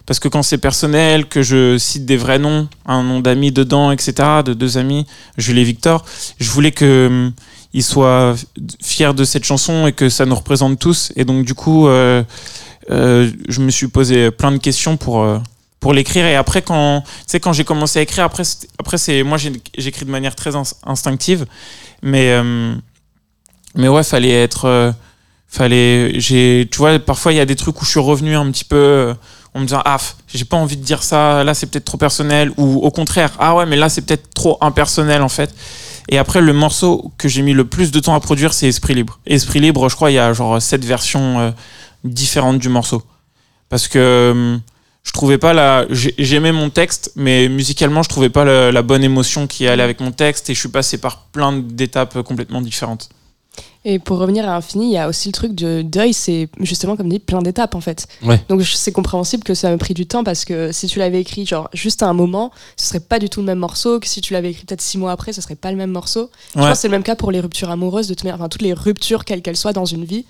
parce que quand c'est personnel, que je cite des vrais noms, un nom d'amis dedans, etc., de deux amis, Jules et Victor, je voulais que ils soient fiers de cette chanson et que ça nous représente tous. Et donc du coup, euh, euh, je me suis posé plein de questions pour euh, pour l'écrire. Et après, quand quand j'ai commencé à écrire, après, après c'est moi j'écris de manière très ins- instinctive, mais euh, mais ouais, fallait être euh, fallait j'ai tu vois parfois il y a des trucs où je suis revenu un petit peu en me disant ah j'ai pas envie de dire ça là c'est peut-être trop personnel ou au contraire ah ouais mais là c'est peut-être trop impersonnel en fait. Et après le morceau que j'ai mis le plus de temps à produire c'est Esprit Libre. Esprit Libre je crois il y a genre sept versions euh, différentes du morceau. Parce que euh, je trouvais pas la j'ai- j'aimais mon texte mais musicalement je trouvais pas la bonne émotion qui allait avec mon texte et je suis passé par plein d'étapes complètement différentes Et pour revenir à Infini, il y a aussi le truc de deuil, c'est justement, comme dit, plein d'étapes en fait. Ouais. Donc c'est compréhensible que ça m'a pris du temps parce que si tu l'avais écrit genre juste à un moment, ce serait pas du tout le même morceau que si tu l'avais écrit peut-être six mois après, ce serait pas le même morceau. Je pense que c'est le même cas pour les ruptures amoureuses, de toute manière, enfin toutes les ruptures quelles qu'elles soient dans une vie,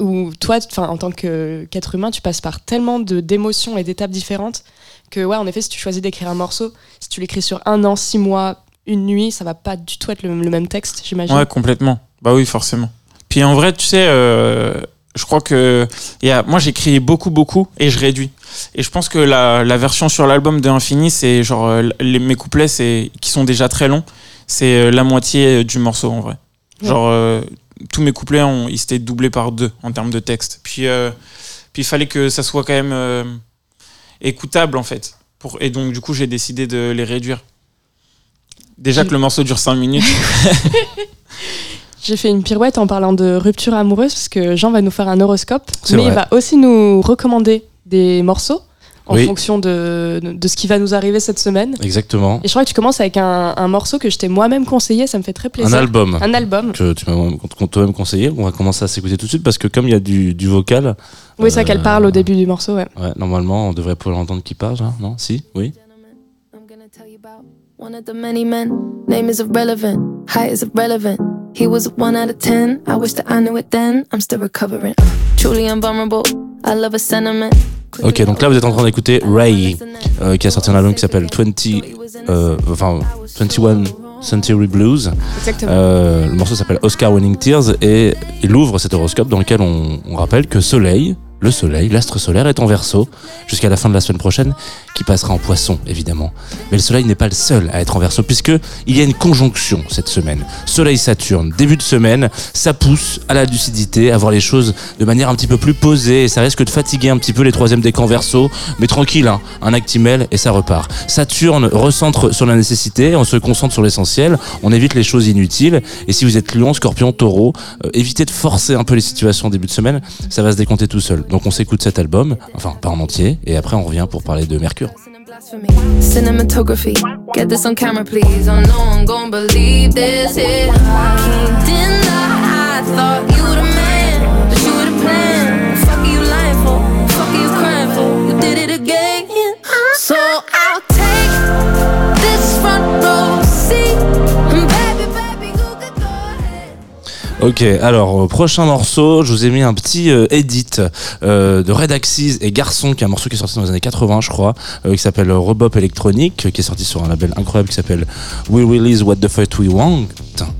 où toi, en tant qu'être humain, tu passes par tellement d'émotions et d'étapes différentes que ouais, en effet, si tu choisis d'écrire un morceau, si tu l'écris sur un an, six mois, une nuit, ça va pas du tout être le, le même texte, j'imagine. Ouais, complètement. Bah oui, forcément. Puis en vrai, tu sais, euh, je crois que il y a, moi j'écris beaucoup, beaucoup et je réduis. Et je pense que la, la version sur l'album de Infini, c'est genre euh, les, mes couplets, c'est qui sont déjà très longs, c'est euh, la moitié du morceau en vrai. Genre euh, tous mes couplets, ont, ils s'étaient doublés par deux en termes de texte. Puis euh, puis il fallait que ça soit quand même euh, écoutable en fait. Pour, et donc du coup, j'ai décidé de les réduire. Déjà que le morceau dure 5 minutes. J'ai fait une pirouette en parlant de rupture amoureuse parce que Jean va nous faire un horoscope, C'est mais vrai. il va aussi nous recommander des morceaux en Oui. fonction de, de ce qui va nous arriver cette semaine. Exactement. Et je crois que tu commences avec un, un morceau que je t'ai moi-même conseillé, ça me fait très plaisir. Un album. Un album. Que tu m'as qu'on t'a même conseillé. On va commencer à s'écouter tout de suite parce que comme il y a du, du vocal. Oui, ça qu'elle euh, parle au début du morceau, ouais. Ouais, normalement, on devrait pouvoir l'entendre qui parle, hein, non? Si? Oui? I'm gonna tell you about one of the many men. Name is irrelevant, height is irrelevant. He was a one out of ten. I wish that I knew it then. I'm still recovering. Truly invulnerable. I love a sentiment. Ok, donc là vous êtes en train d'écouter Ray, euh, qui a sorti un album qui s'appelle 20, euh, enfin 21 Century Blues. Euh, le morceau s'appelle Oscar Winning Tears et il ouvre cet horoscope dans lequel on, on rappelle que Soleil, le soleil, l'astre solaire est en verso jusqu'à la fin de la semaine prochaine, qui passera en poisson évidemment. Mais le soleil n'est pas le seul à être en verso, puisque il y a une conjonction cette semaine. Soleil-Saturne, début de semaine, ça pousse à la lucidité, à voir les choses de manière un petit peu plus posée, et ça risque de fatiguer un petit peu les troisièmes décans verso, mais tranquille, hein, un actimel et ça repart. Saturne recentre sur la nécessité, on se concentre sur l'essentiel, on évite les choses inutiles, et si vous êtes lion, scorpion, taureau, euh, évitez de forcer un peu les situations au début de semaine, ça va se décompter tout seul. Donc on s'écoute cet album, enfin pas en entier, et après on revient pour parler de Mercure. Cinematography, get this on camera, please. Oh no one gon' believe this. It. I can't deny. I thought you were the man, but you were the plan. Fuck are you lying for? Fuck are you crying for? You did it again. So Ok, alors euh, prochain morceau, je vous ai mis un petit euh, edit euh, de Red Axis et Garçon, qui est un morceau qui est sorti dans les années 80, je crois, euh, qui s'appelle Robop Electronic, qui est sorti sur un label incroyable qui s'appelle We Release What the Fuck We Want.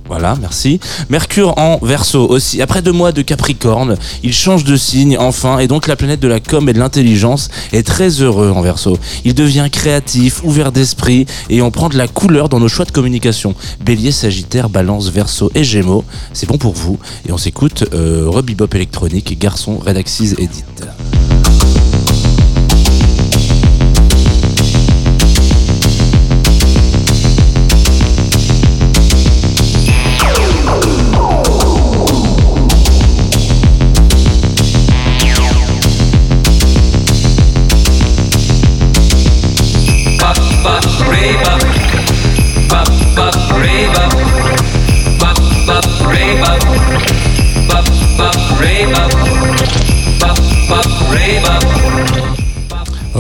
Voilà, merci. Mercure en verso aussi. Après deux mois de Capricorne, il change de signe enfin, et donc la planète de la com et de l'intelligence est très heureux en verso. Il devient créatif, ouvert d'esprit, et on prend de la couleur dans nos choix de communication. Bélier, Sagittaire, Balance, Verseau et Gémeaux, c'est bon pour vous. Et on s'écoute euh, Rebibop électronique, Garçon, Redaxis, Edit.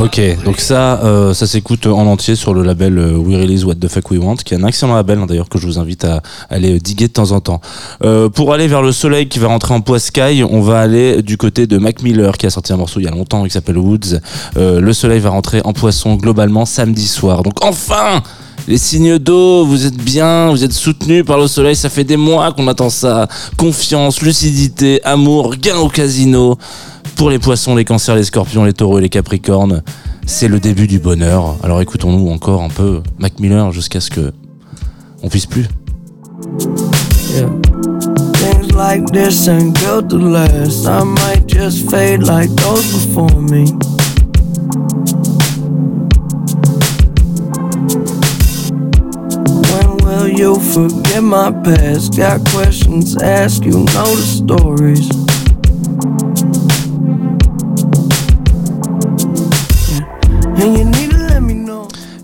Ok, donc ça, euh, ça s'écoute en entier sur le label euh, We Release What the Fuck We Want, qui est un excellent label hein, d'ailleurs que je vous invite à aller diguer de temps en temps. Euh, pour aller vers le soleil qui va rentrer en poiscaille, on va aller du côté de Mac Miller qui a sorti un morceau il y a longtemps qui s'appelle Woods. Le soleil va rentrer en poisson globalement samedi soir. Donc enfin les signes d'eau, vous êtes bien, vous êtes soutenus par le soleil, ça fait des mois qu'on attend ça. Confiance, lucidité, amour, gain au casino. Pour les poissons, les cancers, les scorpions, les taureaux et les capricornes, c'est le début du bonheur. Alors écoutons-nous encore un peu Mac Miller jusqu'à ce que on puisse plus. When will you forget my past? Got questions, ask you know the stories.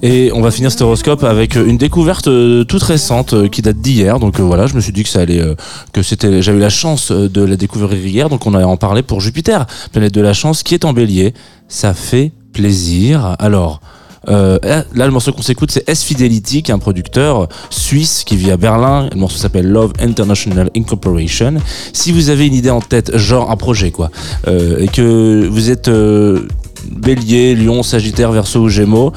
Et on va finir cet horoscope avec une découverte euh, toute récente euh, qui date d'hier. Donc euh, voilà, je me suis dit que ça allait, que c'était, j'avais eu la chance de la découvrir hier. Donc on allait en parler pour Jupiter, planète de la chance, qui est en Bélier. Ça fait plaisir. Alors. euh, là, le morceau qu'on s'écoute, c'est S Fidelity, qui est un producteur suisse qui vit à Berlin. Le morceau s'appelle Love International Incorporation. Si vous avez une idée en tête, genre un projet, quoi, et que vous êtes Bélier, Lion, Sagittaire, Verseau ou Gémeaux,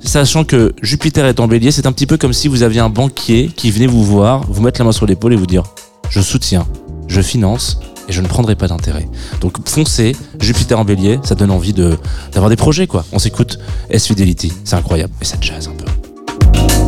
sachant que Jupiter est en bélier, c'est un petit peu comme si vous aviez un banquier qui venait vous voir, vous mettre la main sur l'épaule et vous dire Je soutiens, je finance et je ne prendrai pas d'intérêt. Donc foncez, Jupiter en bélier, ça donne envie d'avoir des projets quoi. On s'écoute S Fidelity, c'est incroyable et ça jazz un peu.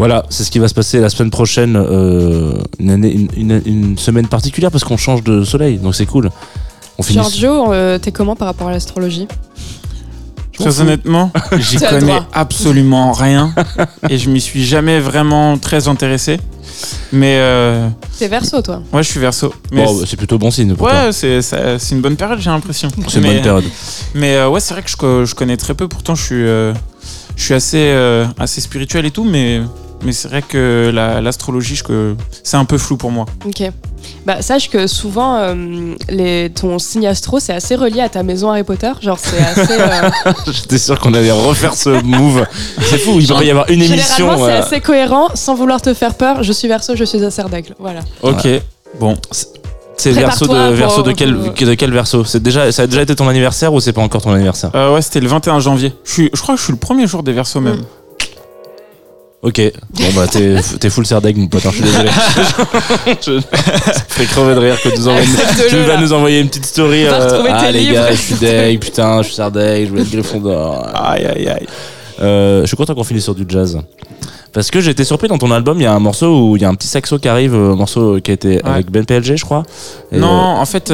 Voilà, c'est ce qui va se passer la semaine prochaine, euh, une, année- une- une- une semaine particulière parce qu'on change de soleil, donc c'est cool. On finit. Giorgio, euh, t'es comment par rapport à l'astrologie Très honnêtement, j'y connais absolument rien et je m'y suis jamais vraiment très intéressé. Mais euh, T'es verso, toi ouais, je suis verso. Mais Bon, bah, c'est plutôt bon signe pour toi. ouais, c'est une bonne période, j'ai l'impression. C'est une bonne période. Mais euh, ouais, c'est vrai que je, co- je connais très peu. Pourtant, je suis, euh, je suis assez, euh, assez spirituel et tout, mais, mais c'est vrai que la- l'astrologie, je que c'est un peu flou pour moi. Ok. Bah, sache que souvent, euh, les, ton signe astro, c'est assez relié à ta maison Harry Potter. Genre, c'est assez. euh, J'étais sûr qu'on allait refaire ce move. C'est fou, il va y avoir une émission. Généralement, c'est euh, assez cohérent, sans vouloir te faire peur. Je suis verso, je suis d'aigle. Voilà. Ok, bon. C'est verso de, verso quel, de quel verso? C'est déjà, ça a déjà été ton anniversaire ou c'est pas encore ton anniversaire? Euh, ouais, c'était le 21 janvier. Je, suis, je crois que je suis le premier jour des versos même. Ok. Bon bah t'es, t'es full serdeg mon pote, hein, je suis désolé. je, ça fait crever de rire que tu nous envoies une- Accepte-le, tu vas nous envoyer une petite story. Euh, ah les livres. gars, je suis deg, putain, je suis serdeg, je voulais être Gryffondor. Aïe, aïe, aïe. Euh, je suis content qu'on finisse sur du jazz. Parce que j'ai été surpris dans ton album, il y a un morceau où il y a un petit saxo qui arrive, euh, un morceau qui a été avec Ben PLG, je crois. Et, non, euh, en fait,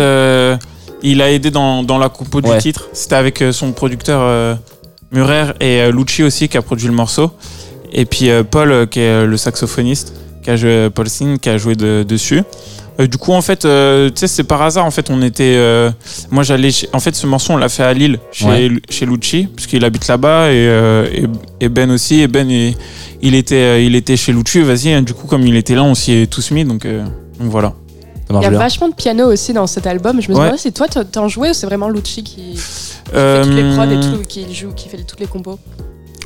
il a aidé dans, dans la compo du titre. C'était avec son producteur Murer et Lucci aussi qui a produit le morceau. Et puis euh, Paul, euh, qui est euh, le saxophoniste, qui a joué, Paul Singh, qui a joué de- dessus. Euh, du coup, en fait, euh, tu sais, c'est par hasard. En fait, on était. euh, moi, j'allais. chez- En fait, ce morceau, on l'a fait à Lille, chez, Ouais. chez Lucci, puisqu'il habite là-bas, et, euh, et, et Ben aussi. Et Ben, il, il était, euh, il était chez Lucci. Vas-y, hein, du coup, comme il était là, on s'y est tous mis. Donc, euh, donc voilà. Il y a bien. vachement de piano aussi dans cet album. Je me Ouais. demandais si toi t'en- jouais ou c'est vraiment Lucci qui fait Euh, toutes les prods et tout, qui joue, qui fait toutes les combos.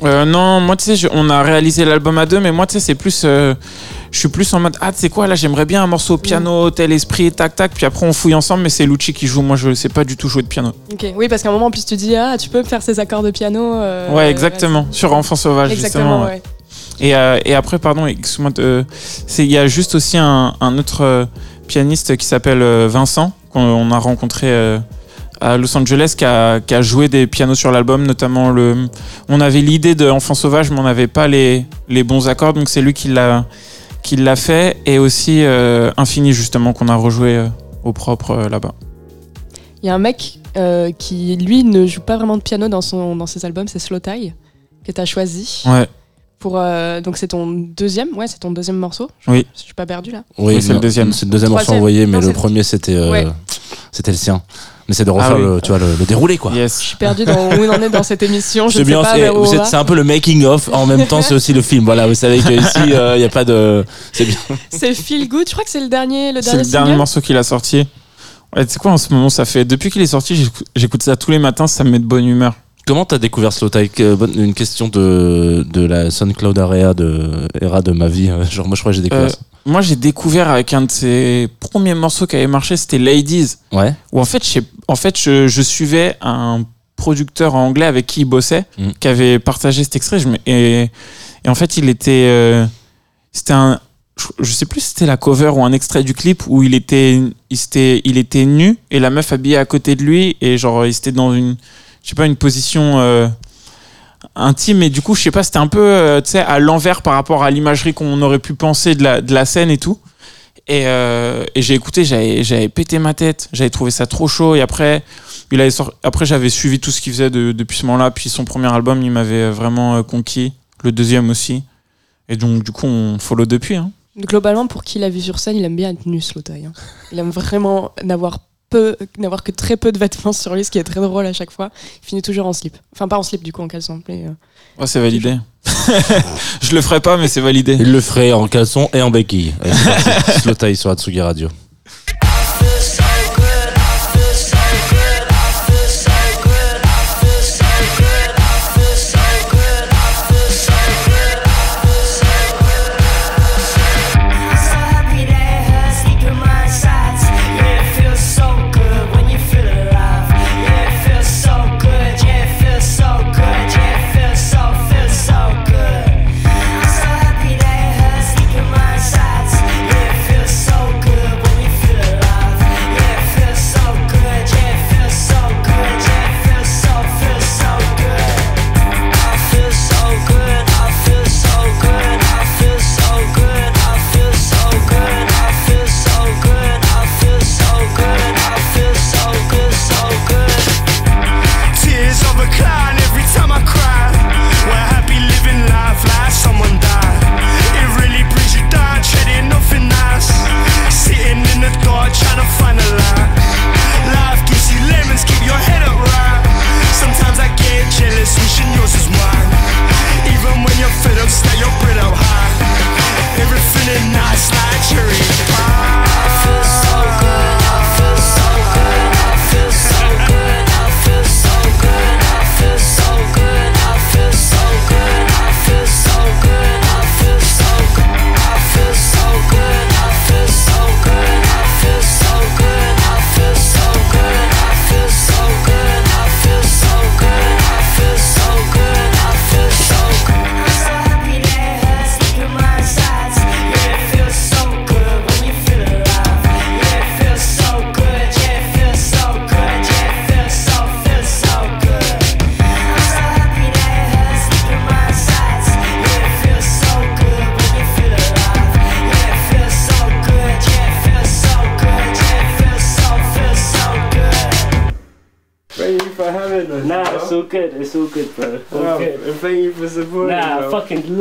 Euh, non, moi tu sais, on a réalisé l'album à deux, mais moi tu sais, c'est plus. euh, je suis plus en mode Ah, tu sais quoi, là j'aimerais bien un morceau piano, tel esprit, tac tac, puis après on fouille ensemble, mais c'est Lucci qui joue. Moi je sais pas du tout jouer de piano. Ok, oui, parce qu'à un moment en plus tu dis ah tu peux faire ces accords de piano. euh, ouais, exactement. Sur Enfant Sauvage, Exactement, justement. ouais. Et, et après, pardon, excuse-moi, il y a juste aussi un, un autre pianiste qui s'appelle Vincent, qu'on on a rencontré à Los Angeles, qui a, qui a joué des pianos sur l'album, notamment le. On avait l'idée de Enfant Sauvage, mais on n'avait pas les, les bons accords, donc c'est lui qui l'a qui l'a fait, et aussi euh, Infini, justement, qu'on a rejoué euh, au propre euh, là-bas. Il y a un mec qui lui ne joue pas vraiment de piano dans, son, dans ses albums, c'est Slow Tie, que tu as choisi. Ouais. Pour, euh, donc c'est ton deuxième, ouais, c'est ton deuxième morceau. Je, Oui. je suis pas perdu là. Oui, Oui, c'est le deuxième. C'est le deuxième morceau envoyé, mais Non, le c'est- premier c'était euh, Ouais. c'était le sien. Mais c'est de refaire Ah oui. le, tu vois, le, le déroulé quoi. Yes. Je suis perdu dans où on en est dans cette émission. Je C'est ne sais bien, pas c'est c'est un peu le making of. En même temps, c'est aussi le film. Voilà, vous savez que ici, il n'y a pas de. C'est bien. C'est Feel Good. Je crois que c'est le dernier, le C'est dernier le dernier morceau qu'il a sorti. Ouais, tu sais quoi, en ce moment, ça fait. Depuis qu'il est sorti, j'écoute- j'écoute ça tous les matins, ça me met de bonne humeur. Comment t'as découvert Slow Tie Que- bonne- Une question de, de la SoundCloud area de, era de ma vie. Genre, moi, je crois que j'ai découvert Euh, ça. Moi, j'ai découvert avec un de ses premiers morceaux qui avait marché, c'était Ladies. Ouais. Où en fait, en fait je, je suivais un producteur anglais avec qui il bossait, Mm. qui avait partagé cet extrait. Et, et en fait, il était. euh, c'était un. Je, je sais plus si c'était la cover ou un extrait du clip où il était, il, était, il était nu et la meuf habillée à côté de lui et genre, il était dans une. Je sais pas, une position. euh, intime et du coup je sais pas c'était un peu euh, à l'envers par rapport à l'imagerie qu'on aurait pu penser de la, de la scène et tout et, euh, j'ai écouté j'avais pété ma tête j'avais trouvé ça trop chaud et après il après j'avais suivi tout ce qu'il faisait de- depuis ce moment-là puis son premier album il m'avait vraiment conquis le deuxième aussi et donc du coup on follow depuis hein. Globalement, pour qui l'a vu sur scène, il aime bien être nu, Slow Tie. hein. Il aime vraiment n'avoir peu, n'avoir que très peu de vêtements sur lui, ce qui est très drôle à chaque fois. Il finit toujours en slip. Enfin, pas en slip du coup, en caleçon. Mais, euh, Ouais, c'est validé je le ferai pas mais c'est validé Il le ferait en caleçon et en béquille. Allez, c'est parti. Slow Tie sur Atsugi Radio.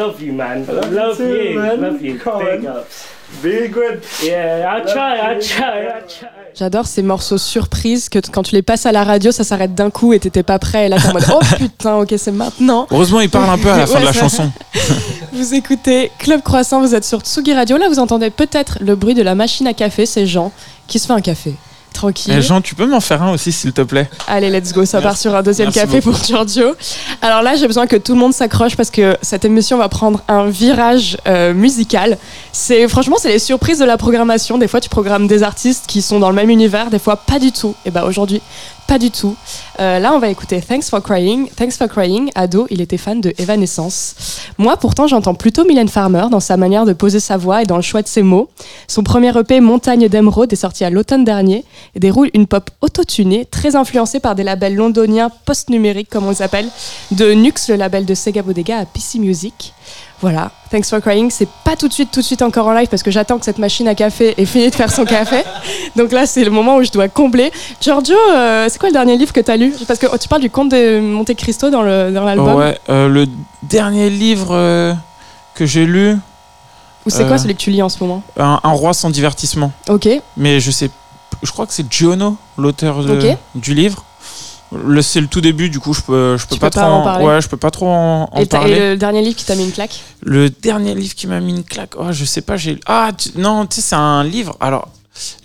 Love you, man. I love you too, man. Love you. Come Big on. ups. Be good. Yeah, I Love try, I you. try, I try. J'adore ces morceaux surprises que quand tu les passes à la radio, ça s'arrête d'un coup et t'étais pas prêt. Et là, t'es en mode oh putain, ok, c'est maintenant. Heureusement, il parle un peu à la fin Ouais, de la ça- chanson. Vous écoutez Club Croissant, vous êtes sur Tsugi Radio. Là, vous entendez peut-être le bruit de la machine à café. C'est Jean qui se fait un café. Tranquille. Eh, Jean, tu peux m'en faire un aussi, s'il te plaît Allez, let's go. Ça Merci. part sur un deuxième Merci café beaucoup. pour Giorgio. Alors là, j'ai besoin que tout le monde s'accroche parce que cette émission va prendre un virage euh, musical. C'est franchement, c'est les surprises de la programmation. Des fois, tu programmes des artistes qui sont dans le même univers, des fois pas du tout. Et bah aujourd'hui, pas du tout. Euh, là, on va écouter Thanks for Crying. Thanks for Crying. Ado, il était fan de Evanescence. Moi, pourtant, j'entends plutôt Mylène Farmer dans sa manière de poser sa voix et dans le choix de ses mots. Son premier EP, Montagne d'émeraude, est sorti à l'automne dernier et déroule une pop autotunée, très influencée par des labels londoniens post-numériques, comme on les appelle, de Nux, le label de Sega Bodega, à PC Music. Voilà, Thanks for Crying, c'est pas tout de suite, tout de suite encore en live parce que j'attends que cette machine à café ait fini de faire son café. Donc là, c'est le moment où je dois combler. Giorgio, euh, c'est quoi le dernier livre que t'as lu? Parce que oh, tu parles du conte de Monte Cristo dans le- dans l'album. Ouais, euh, le dernier livre euh, que j'ai lu, Ou c'est euh, quoi celui que tu lis en ce moment? Un, Un roi sans divertissement. Ok. Mais je sais, je crois que c'est Giono, l'auteur du livre. C'est le tout début, du coup, je peux, je peux pas peux trop en parler Ouais, je peux pas trop en, en et, parler. et le dernier livre qui t'a mis une claque Le dernier livre qui m'a mis une claque, oh, je sais pas, j'ai. Ah, tu- non, tu sais, c'est un livre. Alors,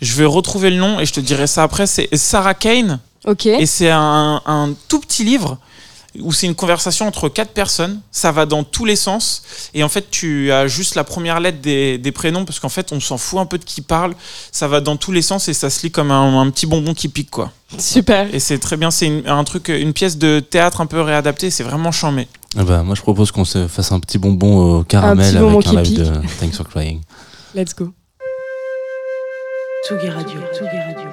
je vais retrouver le nom et je te dirai ça après. C'est Sarah Kane. Ok. Et c'est un, un tout petit livre où c'est une conversation entre quatre personnes. Ça va dans tous les sens. Et en fait, tu as juste la première lettre des, des prénoms parce qu'en fait, on s'en fout un peu de qui parle. Ça va dans tous les sens et ça se lit comme un, un petit bonbon qui pique, quoi. Super. Et c'est très bien. C'est une- un truc, une pièce de théâtre un peu réadaptée. C'est vraiment charmé. Ah bah, moi, je propose qu'on se fasse un petit bonbon au caramel petit bonbon avec un qui live pique. de Thanks for Crying. Let's go. Tsugi Radio. Tsugi Radio.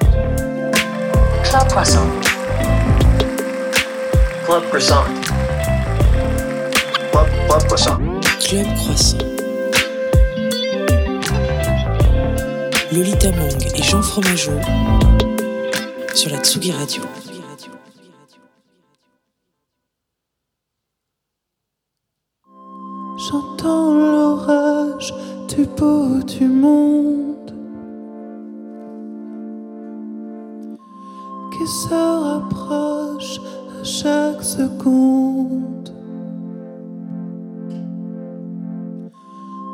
Club Croissant. Club Croissant. Club, Club Croissant. Club Croissant. Lolita Mang et Jean Fromageau sur la Tsugi Radio. J'entends l'orage du beau du monde qui se rapproche chaque seconde.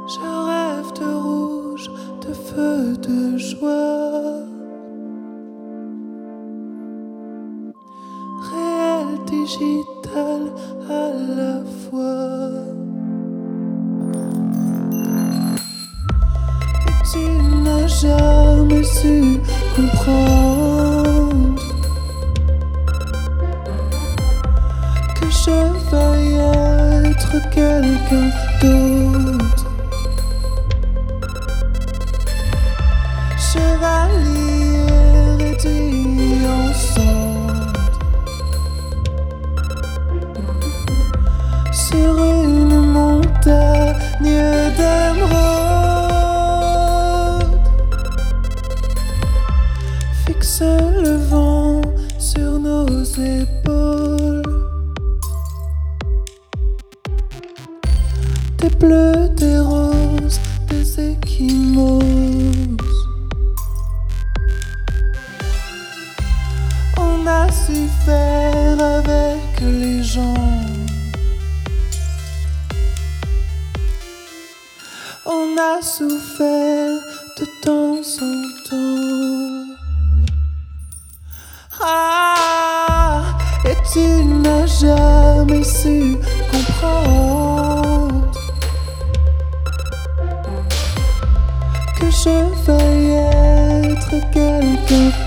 Je rêve de rouge, de feu, de joie. Réel, digital à la fois. Et tu n'as jamais su comprendre je veuille être quelqu'un d'autre. Chevalier des roses, des. On a su faire avec les gens. On a souffert de temps en temps. Ah, et tu n'as jamais su comprendre être quelqu'un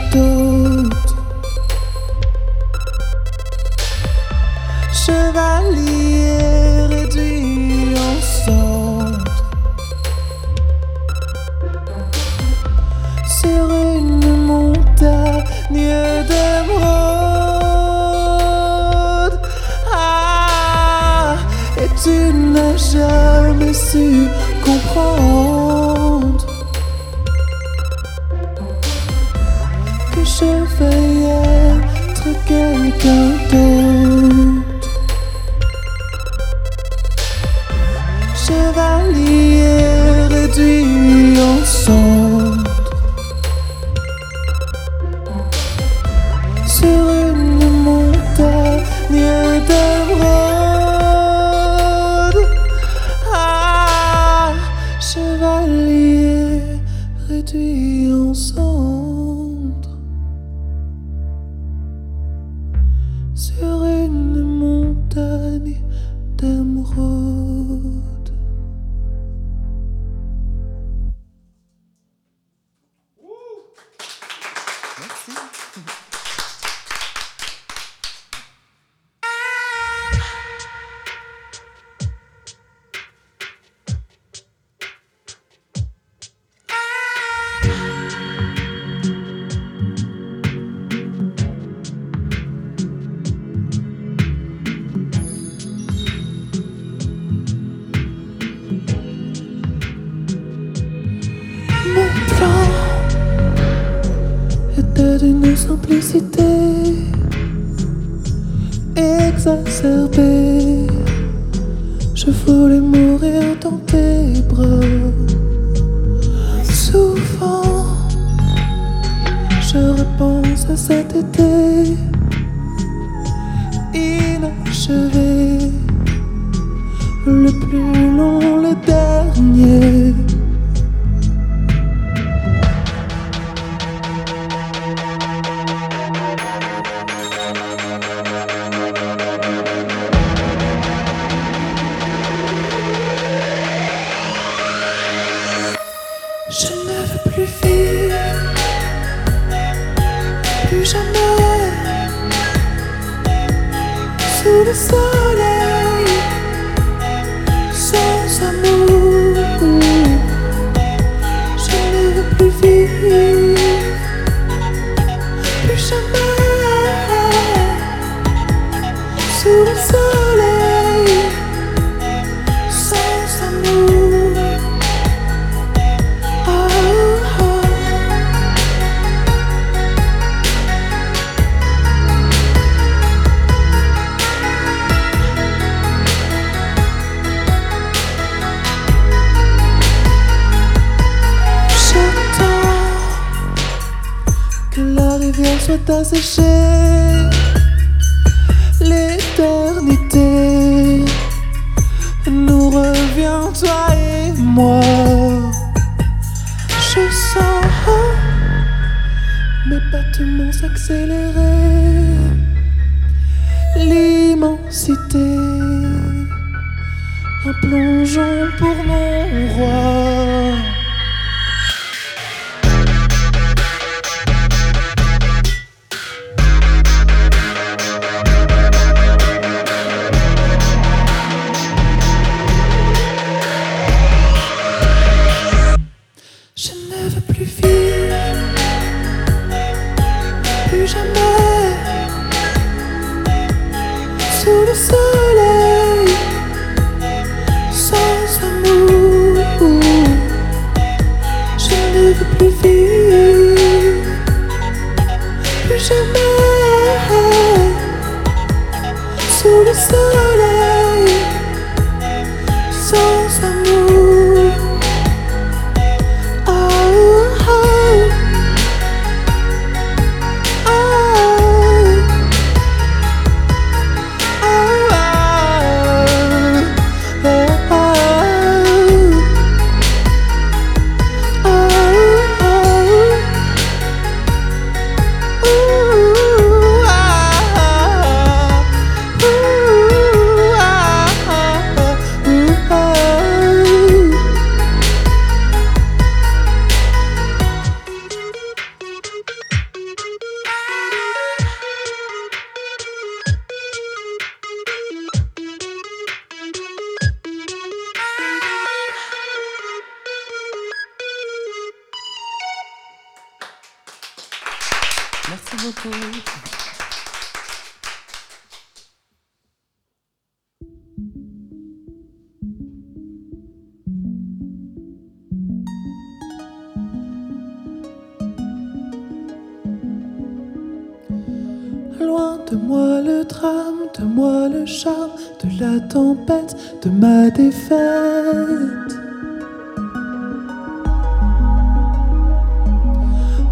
de moi le drame, de moi le charme, de la tempête, de ma défaite.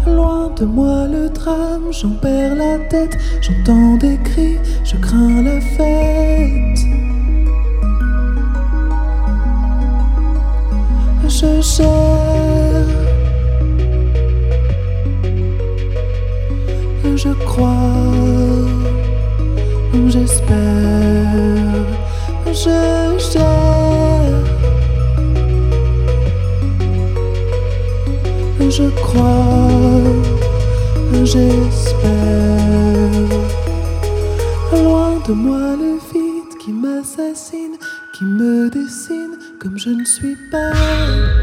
Loin de moi le drame, j'en perds la tête, j'entends des cris, je crains la fête. Je cherche, je crois, j'espère, je cherche. Je crois, j'espère. Loin de moi le vide qui m'assassine, qui me dessine comme je ne suis pas.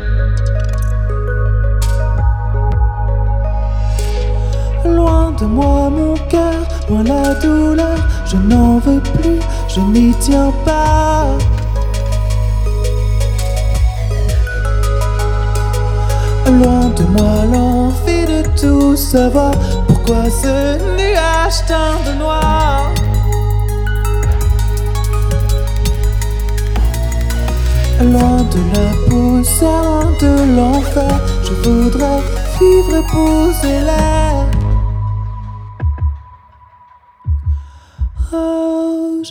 N'y tiens pas. Loin de moi l'envie de tout savoir, pourquoi ce nuage teint de noir? Loin de la poussière, loin de l'enfer, je voudrais vivre et poser l'air.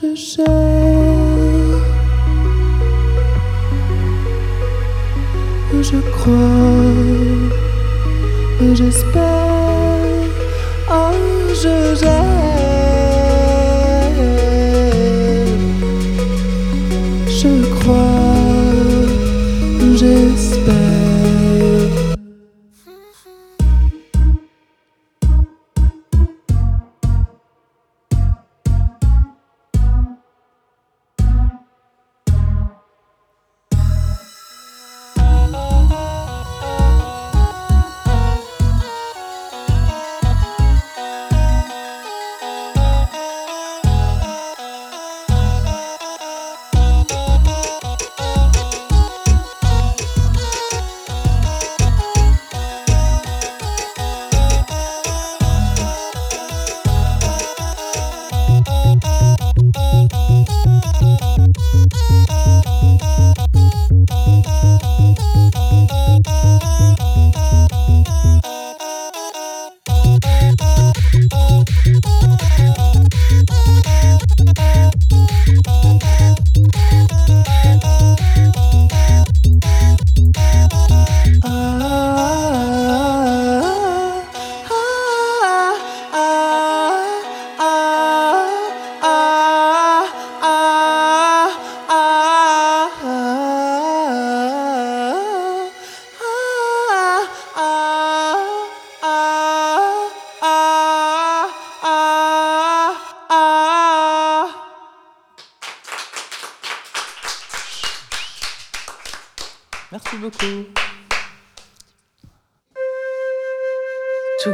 Je cherche. Je crois, j'espère,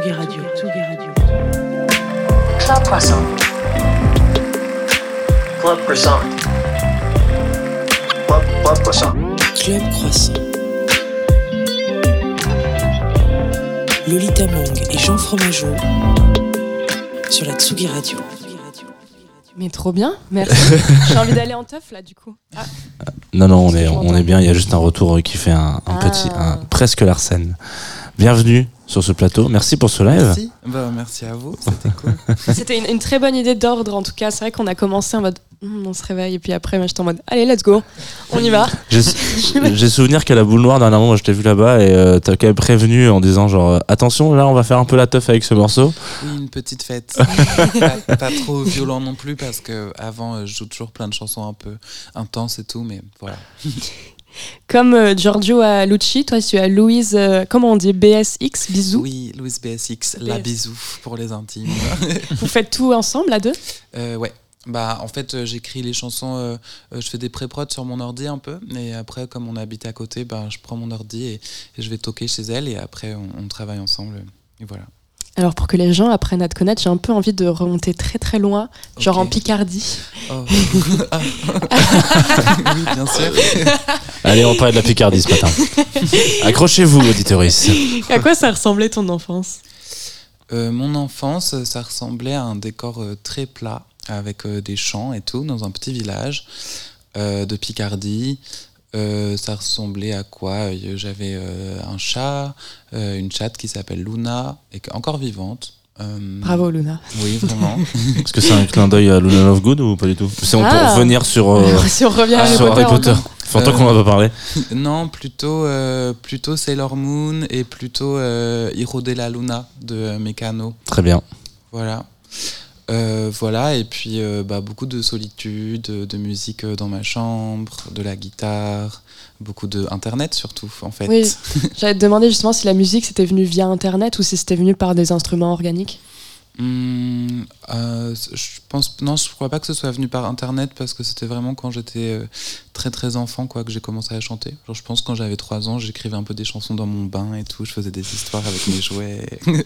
Tsugi Radio, Tsugi Radio. Club Croissant. Club Croissant. Club, Club Croissant. Club Croissant. Lolita Mang et Jean Fromageau sur la Tsugi Radio. Mais trop bien, merci. J'ai envie d'aller en teuf là du coup. Ah, Non, non, on est, on est bien. Il y a juste un retour qui fait un, un Ah. petit, un, presque Larsen. Bienvenue sur ce plateau. Merci pour ce live. Merci. Bah, merci à vous, c'était cool. C'était une, une très bonne idée d'ordre en tout cas. C'est vrai qu'on a commencé en mode Hum, on se réveille et puis après moi j'étais en mode allez let's go, on y va. J'ai souvenir qu'à la boule noire, dernièrement, moi je t'ai vu là-bas et euh, t'as quand même prévenu en disant genre euh, attention, là on va faire un peu la teuf avec ce morceau. Oui, une petite fête. pas, pas trop violent non plus parce que avant euh, je joue toujours plein de chansons un peu intenses et tout, mais voilà. Comme euh, Giorgio à Lucci, toi tu as Louise, euh, comment on dit BSX, bisous. Oui, Louis BSX, la BS. bisou pour les intimes. Vous faites tout ensemble à deux Euh, ouais. Bah, en fait, euh, j'écris les chansons, euh, je fais des pré-prod sur mon ordi un peu, et après, comme on habite à côté, bah, je prends mon ordi et, et je vais toquer chez elle, et après, on, on travaille ensemble, et voilà. Alors pour que les gens apprennent à te connaître, j'ai un peu envie de remonter très très loin, genre en Picardie. Oh. Ah. oui, bien sûr. Allez, on parle de la Picardie ce matin. Accrochez-vous, auditoris. à quoi ça ressemblait ton enfance? Euh, mon enfance, ça ressemblait à un décor euh, très plat, avec euh, des champs et tout, dans un petit village euh, de Picardie. Euh, ça ressemblait à quoi? Euh, J'avais euh, un chat, euh, une chatte qui s'appelle Luna, et qui est encore vivante. Euh, Bravo, Luna. Oui, vraiment. Est-ce que c'est un clin d'œil à Luna Lovegood ou pas du tout? C'est on peut Ah. revenir sur, euh, Si on revient à sur Harry Potter. Fait longtemps qu'on en a pas parlé. non, plutôt, euh, plutôt Sailor Moon et plutôt euh, Hiro de la Luna de euh, Mécano. Très bien. Voilà. Euh, voilà, et puis euh, bah, beaucoup de solitude, de musique euh, dans ma chambre, de la guitare, beaucoup de internet surtout en fait. Oui, j'allais te demander justement si la musique c'était venu via internet ou si c'était venu par des instruments organiques? Hum, euh, je pense non, je crois pas que ce soit venu par internet parce que c'était vraiment quand j'étais euh, très très enfant quoi que j'ai commencé à chanter. Genre je pense quand j'avais 3 ans, j'écrivais un peu des chansons dans mon bain et tout, je faisais des histoires avec mes jouets.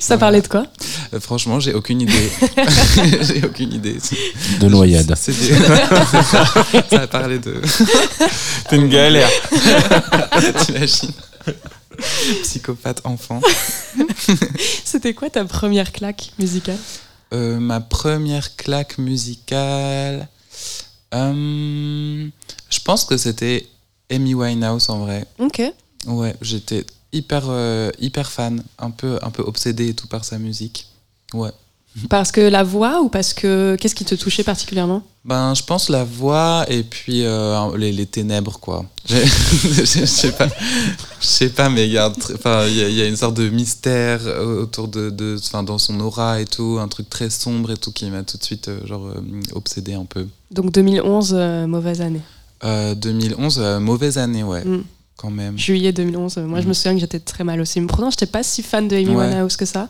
Ça parlait de quoi? Euh, Franchement, j'ai aucune idée. j'ai aucune idée. De noyade. C'est des- c'est ça. ça a parlé de. T'es une galère. T'imagines Psychopathe enfant. C'était quoi ta première claque musicale? Euh, ma première claque musicale. euh, je pense que c'était Amy Winehouse en vrai. Ok. Ouais, j'étais hyper, euh, hyper fan, un peu, un peu obsédé et tout par sa musique. Ouais. Parce que la voix ou parce que qu'est-ce qui te touchait particulièrement? Ben, je pense la voix et puis euh, les, les ténèbres, quoi. Je sais pas, je sais pas, mais il y, y, y a une sorte de mystère euh, autour de, de, enfin, dans son aura et tout, un truc très sombre et tout qui m'a tout de suite, euh, genre, euh, obsédé un peu. Donc 2011, euh, mauvaise année. Euh, 2011, euh, mauvaise année, ouais, Mm. quand même. Juillet 2011, euh, moi je me souviens que j'étais très mal aussi. Mais pourtant, j'étais pas si fan de Amy Ouais. Winehouse que ça,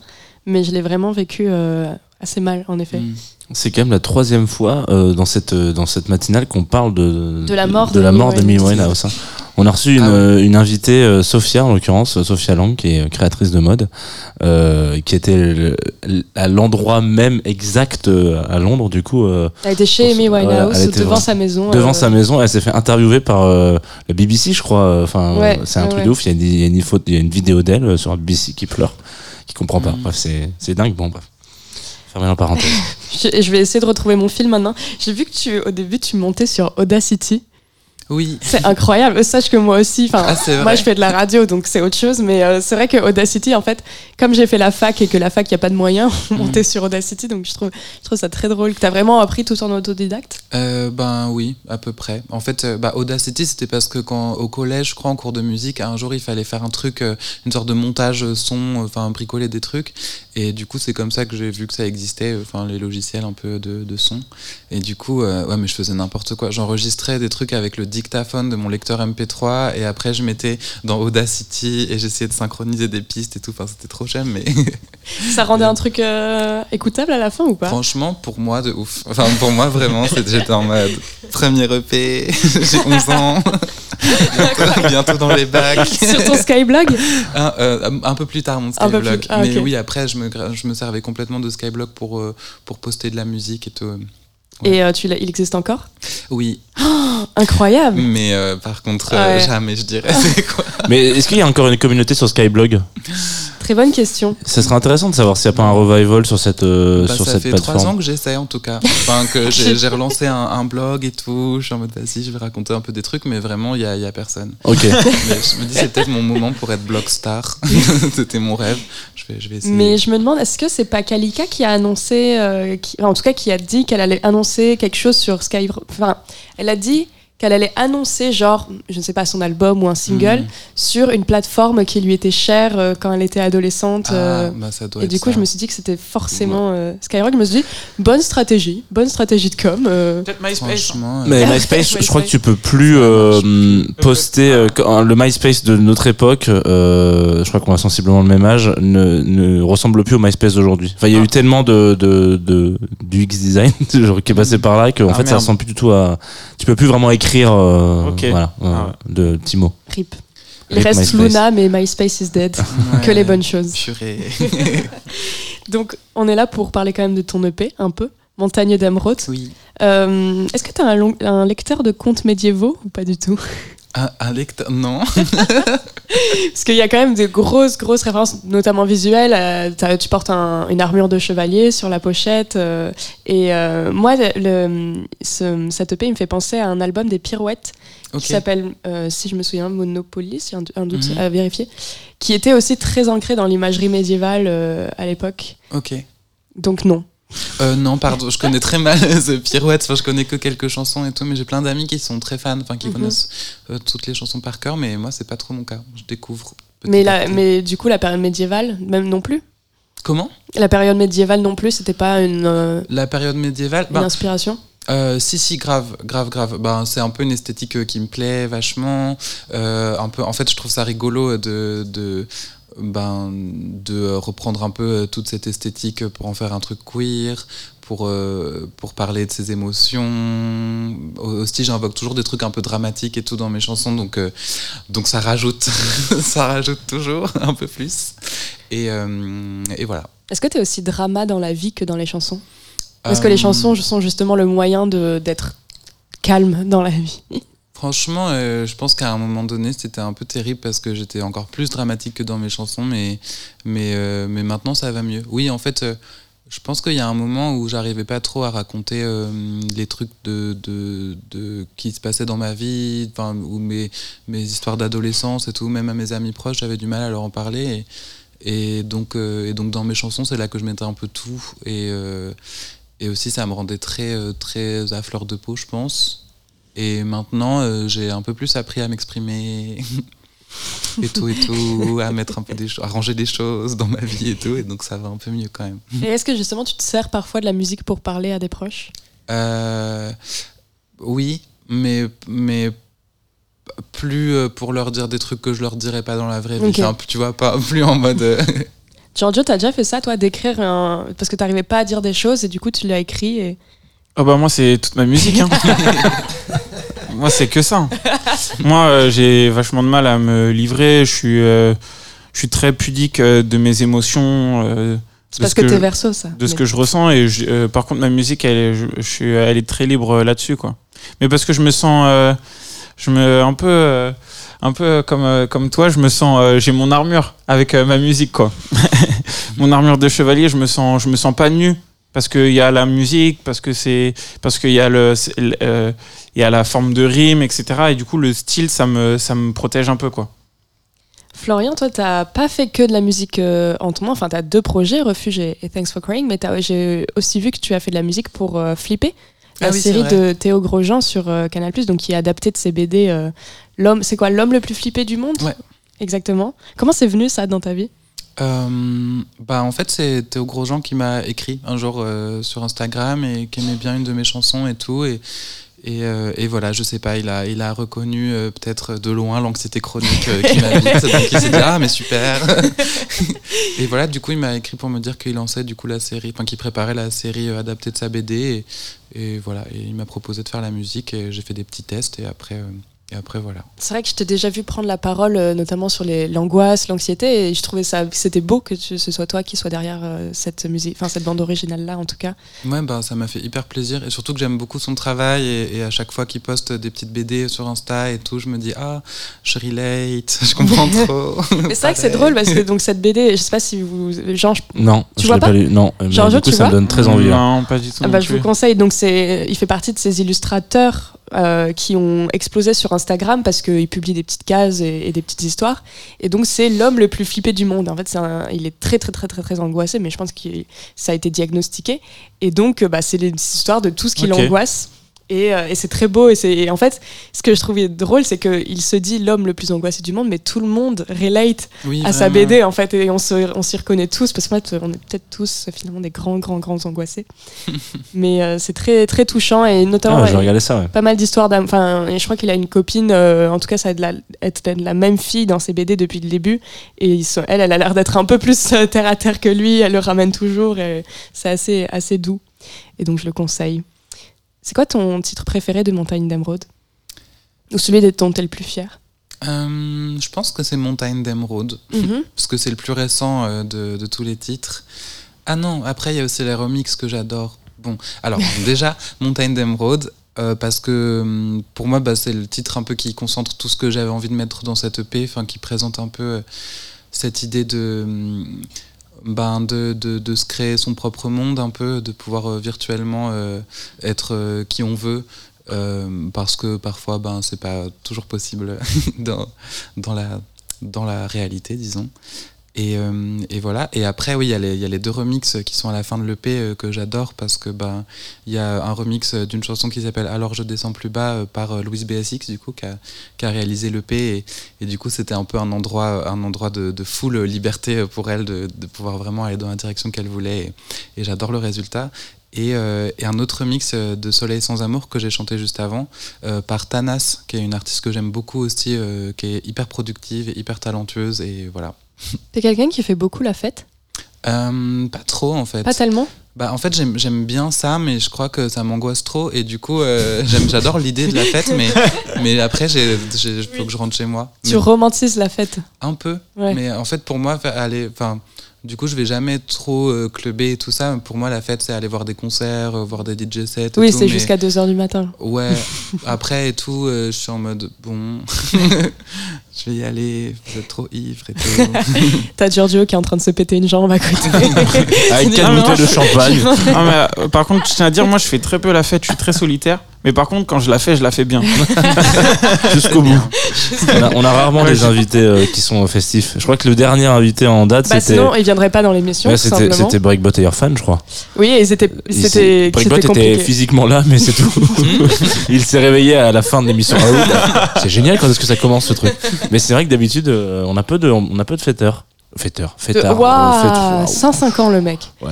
mais je l'ai vraiment vécu euh, assez mal en effet. Mm. C'est quand même la troisième fois euh, dans cette euh, dans cette matinale qu'on parle de De la mort de la d'Amy mort d'Amy Winehouse. Winehouse. hein. On a reçu une, Ah ouais. euh, une invitée, euh, Sophia en l'occurrence, Sophia Lang, qui est créatrice de mode, euh, qui était le- à l'endroit même exact euh, à Londres, du coup. euh, Elle était chez Amy Voilà, Winehouse, elle était devant sa maison. devant euh, sa maison. Elle s'est fait interviewer par euh, la BBC, je crois. Enfin, Ouais, c'est un ouais, truc de ouf. Il y a, des- il y a une, faute, il y a une vidéo d'elle euh, sur la BBC qui pleure, qui comprend pas. Mhm. Bref, c'est c'est dingue. Bon, bref. Fermez la parenthèse. Je, je vais essayer de retrouver mon fil maintenant. J'ai vu que tu, au début, tu montais sur Audacity. Oui. C'est incroyable. Sache que moi aussi, enfin, Ah, moi je fais de la radio, donc c'est autre chose. Mais euh, c'est vrai que Audacity, en fait, comme j'ai fait la fac et que la fac, il n'y a pas de moyens, on Mhm. montait sur Audacity, donc je trouve, je trouve ça très drôle. Tu as vraiment appris tout en autodidacte? Euh, ben oui, à peu près. En fait, euh, bah, Audacity, c'était parce que quand au collège, je crois, en cours de musique, un jour, il fallait faire un truc, une sorte de montage son, enfin bricoler des trucs. Et du coup, c'est comme ça que j'ai vu que ça existait, enfin les logiciels un peu de, de son. Et du coup, euh, ouais, mais je faisais n'importe quoi. J'enregistrais des trucs avec le dictaphone de mon lecteur MP3 et après je mettais dans Audacity et j'essayais de synchroniser des pistes et tout. Enfin, c'était trop j'aime, mais Ça rendait un truc euh, écoutable à la fin ou pas? Franchement, pour moi, de ouf. Enfin, pour moi, vraiment, j'étais en mode premier EP, j'ai 11 ans, bientôt, bientôt dans les bacs. Sur ton Skyblog? Un, euh, un peu plus tard, mon Skyblock. ah, Mais oui, après, je me, je me servais complètement de Skyblock pour, euh, pour poster de la musique et tout. Et euh, tu l'as- il existe encore? Oui, Oh, Incroyable. Mais euh, par contre, euh, Ouais. jamais, je dirais. Quoi? Mais est-ce qu'il y a encore une communauté sur Skyblog? Très bonne question. Ça serait intéressant de savoir s'il n'y a pas un revival sur cette, euh, Bah, sur ça cette fait plateforme. trois ans que j'essaie en tout cas. Enfin, que j'ai relancé un, un blog et tout. Je suis en mode vas-y, je vais raconter un peu des trucs, mais vraiment, il n'y a, y a personne. Ok. Mais je me dis, c'est peut-être mon moment pour être blog star. C'était mon rêve. Je vais, je vais essayer. Mais je me demande, est-ce que c'est pas Kalika qui a annoncé, euh, qui- enfin, en tout cas qui a dit qu'elle allait annoncer quelque chose sur Sky. Enfin, elle a dit qu'elle allait annoncer, genre, je ne sais pas, son album ou un single Mhm. sur une plateforme qui lui était chère euh, quand elle était adolescente. Ah, euh, bah, ça doit et être du coup, ça. je me suis dit que c'était forcément euh, Skyrock. Je me suis dit, bonne stratégie, bonne stratégie de com. euh. Peut-être MySpace. Franchement, euh, Mais MySpace, je crois que tu peux plus euh, poster euh, quand- le MySpace de notre époque. euh, je crois qu'on a sensiblement le même âge. Ne, ne ressemble plus au MySpace d'aujourd'hui. Enfin, il y a eu tellement de, de, de du X design genre, qui est passé par là qu'en Ah, fait, ça merde. ressemble plus du tout à. Tu peux plus vraiment écrire. Euh, Ok. Voilà, euh, Ah de petits mots. Rip. Il Rip reste MySpace. Luna, mais MySpace is dead. ouais, que les bonnes choses. Purée. Donc, on est là pour parler quand même de ton EP, un peu. Montagne d'émeraude. oui. Euh, Est-ce que tu as un, long- un lecteur de contes médiévaux ou pas du tout? Un, un lecteur Non. Parce qu'il y a quand même des grosses, grosses références, notamment visuelles. Euh, tu portes un- une armure de chevalier sur la pochette. euh, et euh, moi, le, ce- cette EP, il me fait penser à un album des Pirouettes qui s'appelle, si je me souviens, a un, un doute Mhm. à vérifier, qui était aussi très ancré dans l'imagerie médiévale à l'époque. Ok. Donc non. Euh, non, pardon, je connais très mal The Pirouettes. Enfin, je connais que quelques chansons et tout, mais j'ai plein d'amis qui sont très fans, enfin, qui Mhm. connaissent euh, toutes les chansons par cœur, mais moi, c'est pas trop mon cas. Je découvre. Mais, la, mais du coup, la période médiévale, même non plus? Comment? La période médiévale non plus, c'était pas une, euh, La période médiévale une ben, inspiration? Euh, si si grave grave grave ben c'est un peu une esthétique euh, qui me plaît vachement Euh, un peu en fait je trouve ça rigolo de de ben de reprendre un peu euh, toute cette esthétique pour en faire un truc queer pour euh, pour parler de ses émotions. Aussi j'invoque toujours des trucs un peu dramatiques et tout dans mes chansons donc euh, donc ça rajoute ça rajoute toujours un peu plus. Et euh, et voilà. Est-ce que tu es aussi drama dans la vie que dans les chansons? Est-ce que les chansons sont justement le moyen d'être calme dans la vie Franchement, euh, je pense qu'à un moment donné, c'était un peu terrible parce que j'étais encore plus dramatique que dans mes chansons, mais, euh, maintenant, ça va mieux. Oui, en fait, euh, je pense qu'il y a un moment où j'arrivais pas trop à raconter les trucs qui se passaient dans ma vie, ou mes, histoires d'adolescence et tout, même à mes amis proches, j'avais du mal à leur en parler. Et, donc, dans mes chansons, c'est là que je mettais un peu tout. Et, et aussi, ça me rendait très, très à fleur de peau, je pense. Et maintenant, euh, j'ai un peu plus appris à m'exprimer et tout et tout, à mettre un peu des choses, à ranger des choses dans ma vie et tout, et donc ça va un peu mieux quand même. Et est-ce que justement tu te sers parfois de la musique pour parler à des proches? Euh, oui, mais mais plus euh, pour leur dire des trucs que je leur dirais pas dans la vraie vie. Enfin, tu vois, pas plus en mode. euh, Giorgio, t'as déjà fait ça, toi, d'écrire un. Parce que t'arrivais pas à dire des choses et du coup tu l'as écrit et. Oh bah moi c'est toute ma musique. hein. moi c'est que ça. Moi euh, j'ai vachement de mal à me livrer. Je suis, euh, je suis très pudique euh, de mes émotions. C'est parce ce que t'es verso, ça. De ce Mais- que je ressens et je- par contre ma musique elle est, je, je suis, elle est très libre là-dessus quoi. Mais parce que je me sens, je me un peu. un peu comme, comme toi, je me sens, j'ai mon armure avec ma musique, quoi. mon armure de chevalier, je me sens, je me sens pas nu parce qu'il y a la musique, parce que c'est, parce qu'il y a le, euh, il y a la forme de rime, etc. Et du coup, le style, ça me, ça me protège un peu, quoi. Florian, toi, t'as pas fait que de la musique euh, en ton nom. Enfin, t'as deux projets, Refuge et, et Thanks for Crying, mais t'as- j'ai aussi vu que tu as fait de la musique pour euh, Flipper, la Ah oui, série de Théo Grosjean sur euh, Canal+, donc qui est adaptée de ses BD. euh, L'homme, c'est quoi, l'homme le plus flippé du monde? Ouais. Exactement. Comment c'est venu ça dans ta vie? Euh, bah en fait c'est Théo Grosjean qui m'a écrit un jour euh, sur Instagram et qui aimait bien une de mes chansons et tout. Et et, euh, et voilà je sais pas il a il a reconnu peut-être de loin l'anxiété chronique qui m'habite donc il s'est dit ah mais super. Et voilà du coup il m'a écrit pour me dire qu'il lançait du coup la série enfin qu'il préparait la série adaptée de sa BD et, et voilà et il m'a proposé de faire la musique et j'ai fait des petits tests. Et après et après voilà C'est vrai que je t'ai déjà vu prendre la parole, euh, notamment sur l'angoisse, l'anxiété, et je trouvais ça, c'était beau que tu- ce soit toi qui soit derrière euh, cette musique, enfin cette bande originale là en tout cas. Ouais, bah, ça m'a fait hyper plaisir et surtout que j'aime beaucoup son travail et, et à chaque fois qu'il poste des petites BD sur Insta et tout, je me dis ah, je relate, je comprends trop. Mais c'est vrai que c'est drôle parce que donc cette BD, je sais pas si vous, genre, je- Non, tu je vois l'ai pas, pas lu. Non, mais Giorgio, du coup, tu ça me donne très envie. hein. Non, pas du tout. Ah bah, je vous conseille. Donc c'est, il fait partie de ces illustrateurs euh, qui ont explosé sur Instagram parce qu'il publie des petites cases et, et des petites histoires. Et donc c'est l'homme le plus flippé du monde. En fait, un- il est très très très très très angoissé, mais je pense que ça a été diagnostiqué. Et donc euh, bah, c'est les histoires de tout ce qui l'angoisse. Et, euh, et c'est très beau. Et, en fait, ce que je trouvais drôle, c'est qu'il se dit l'homme le plus angoissé du monde, mais tout le monde relate Oui, à sa. BD en fait. Et on, s'y reconnaît tous parce qu'en fait, on est peut-être tous finalement des grands, grands, grands angoissés. mais euh, c'est très, très touchant et notamment. Ah, ouais, ça, ouais. Pas mal d'histoires d'âme. Enfin, et je crois qu'il a une copine, euh, en tout cas, ça a de la, être de la même fille dans ses BD depuis le début. Et ils sont- elle, elle a l'air d'être un peu plus terre à terre que lui. Elle le ramène toujours et c'est assez, assez doux. Et donc, je le conseille. C'est quoi ton titre préféré de Montagne d'Emeraude Ou celui dont t'es le plus fier Euh, je pense que c'est Montagne d'Emeraude Mhm. parce que c'est le plus récent euh, de, de tous les titres. Ah non, après il y a aussi les remixes que j'adore. Bon, alors déjà Montagne d'Emeraude, Euh, parce que hum, pour moi, bah, c'est le titre un peu qui concentre tout ce que j'avais envie de mettre dans cette EP, enfin qui présente un peu euh, cette idée de, hum, ben, de, de, de se créer son propre monde un peu, de pouvoir euh, virtuellement euh, être euh, qui on veut. parce que parfois, ben, c'est pas toujours possible dans, dans, la, dans la réalité, disons. Et, euh, et voilà. Et après, oui, il y, a les- deux remixes qui sont à la fin de l'EP euh, que j'adore parce que ben il y a un remix d'une chanson qui s'appelle Alors je descends plus bas euh, par Louise BSX du coup qui a, réalisé l'EP et, du coup c'était un peu un endroit un endroit de, de full liberté pour elle de, pouvoir vraiment aller dans la direction qu'elle voulait et, j'adore le résultat. Et, un autre euh, de Soleil sans amour que j'ai chanté juste avant par Tanas, qui est une artiste que j'aime beaucoup aussi, qui est hyper productive hyper talentueuse. Et voilà. T'es quelqu'un qui fait beaucoup la fête Euh, pas trop en fait. Pas tellement Bah en fait j'aime bien ça mais je crois que ça m'angoisse trop et du coup euh, j'adore l'idée de la fête mais mais après j'ai j'ai- faut que je rentre chez moi. Tu Mais- romantises la fête un peu Ouais. mais en fait pour moi aller enfin du coup je vais jamais trop euh, clubber et tout ça pour moi la fête c'est aller voir des concerts euh, voir des DJ sets et Oui, c'est mais- jusqu'à 2h du matin. Ouais, après et tout, euh, je suis en mode bon, je vais y aller, vous êtes trop ivre et tout. T'as Giorgio qui est en train de se péter une jambe à côté. Avec quatre bouteilles de champagne. Ah, mais, euh, par contre, je tiens à dire, moi, je fais très peu la fête, je suis très solitaire. Mais par contre, quand je la fais, je la fais bien. Jusqu'au bout. On a, on a rarement Ouais, des invités euh, qui sont festifs. Je crois que le dernier invité en date, Bah c'était. sinon, il viendrait pas dans l'émission, Ouais, c'était Breakbot et Fan, je crois. Oui, et c'était Breakbot était physiquement là, mais c'est tout. il s'est réveillé à la fin de l'émission. Ah oui, bah, c'est génial quand est-ce que ça commence ce truc? Mais c'est vrai que d'habitude, euh, on a peu de, on a peu de fêteurs. Fêteurs, fêtards. Waouh, euh, waouh. 105 ans le mec. Ouais.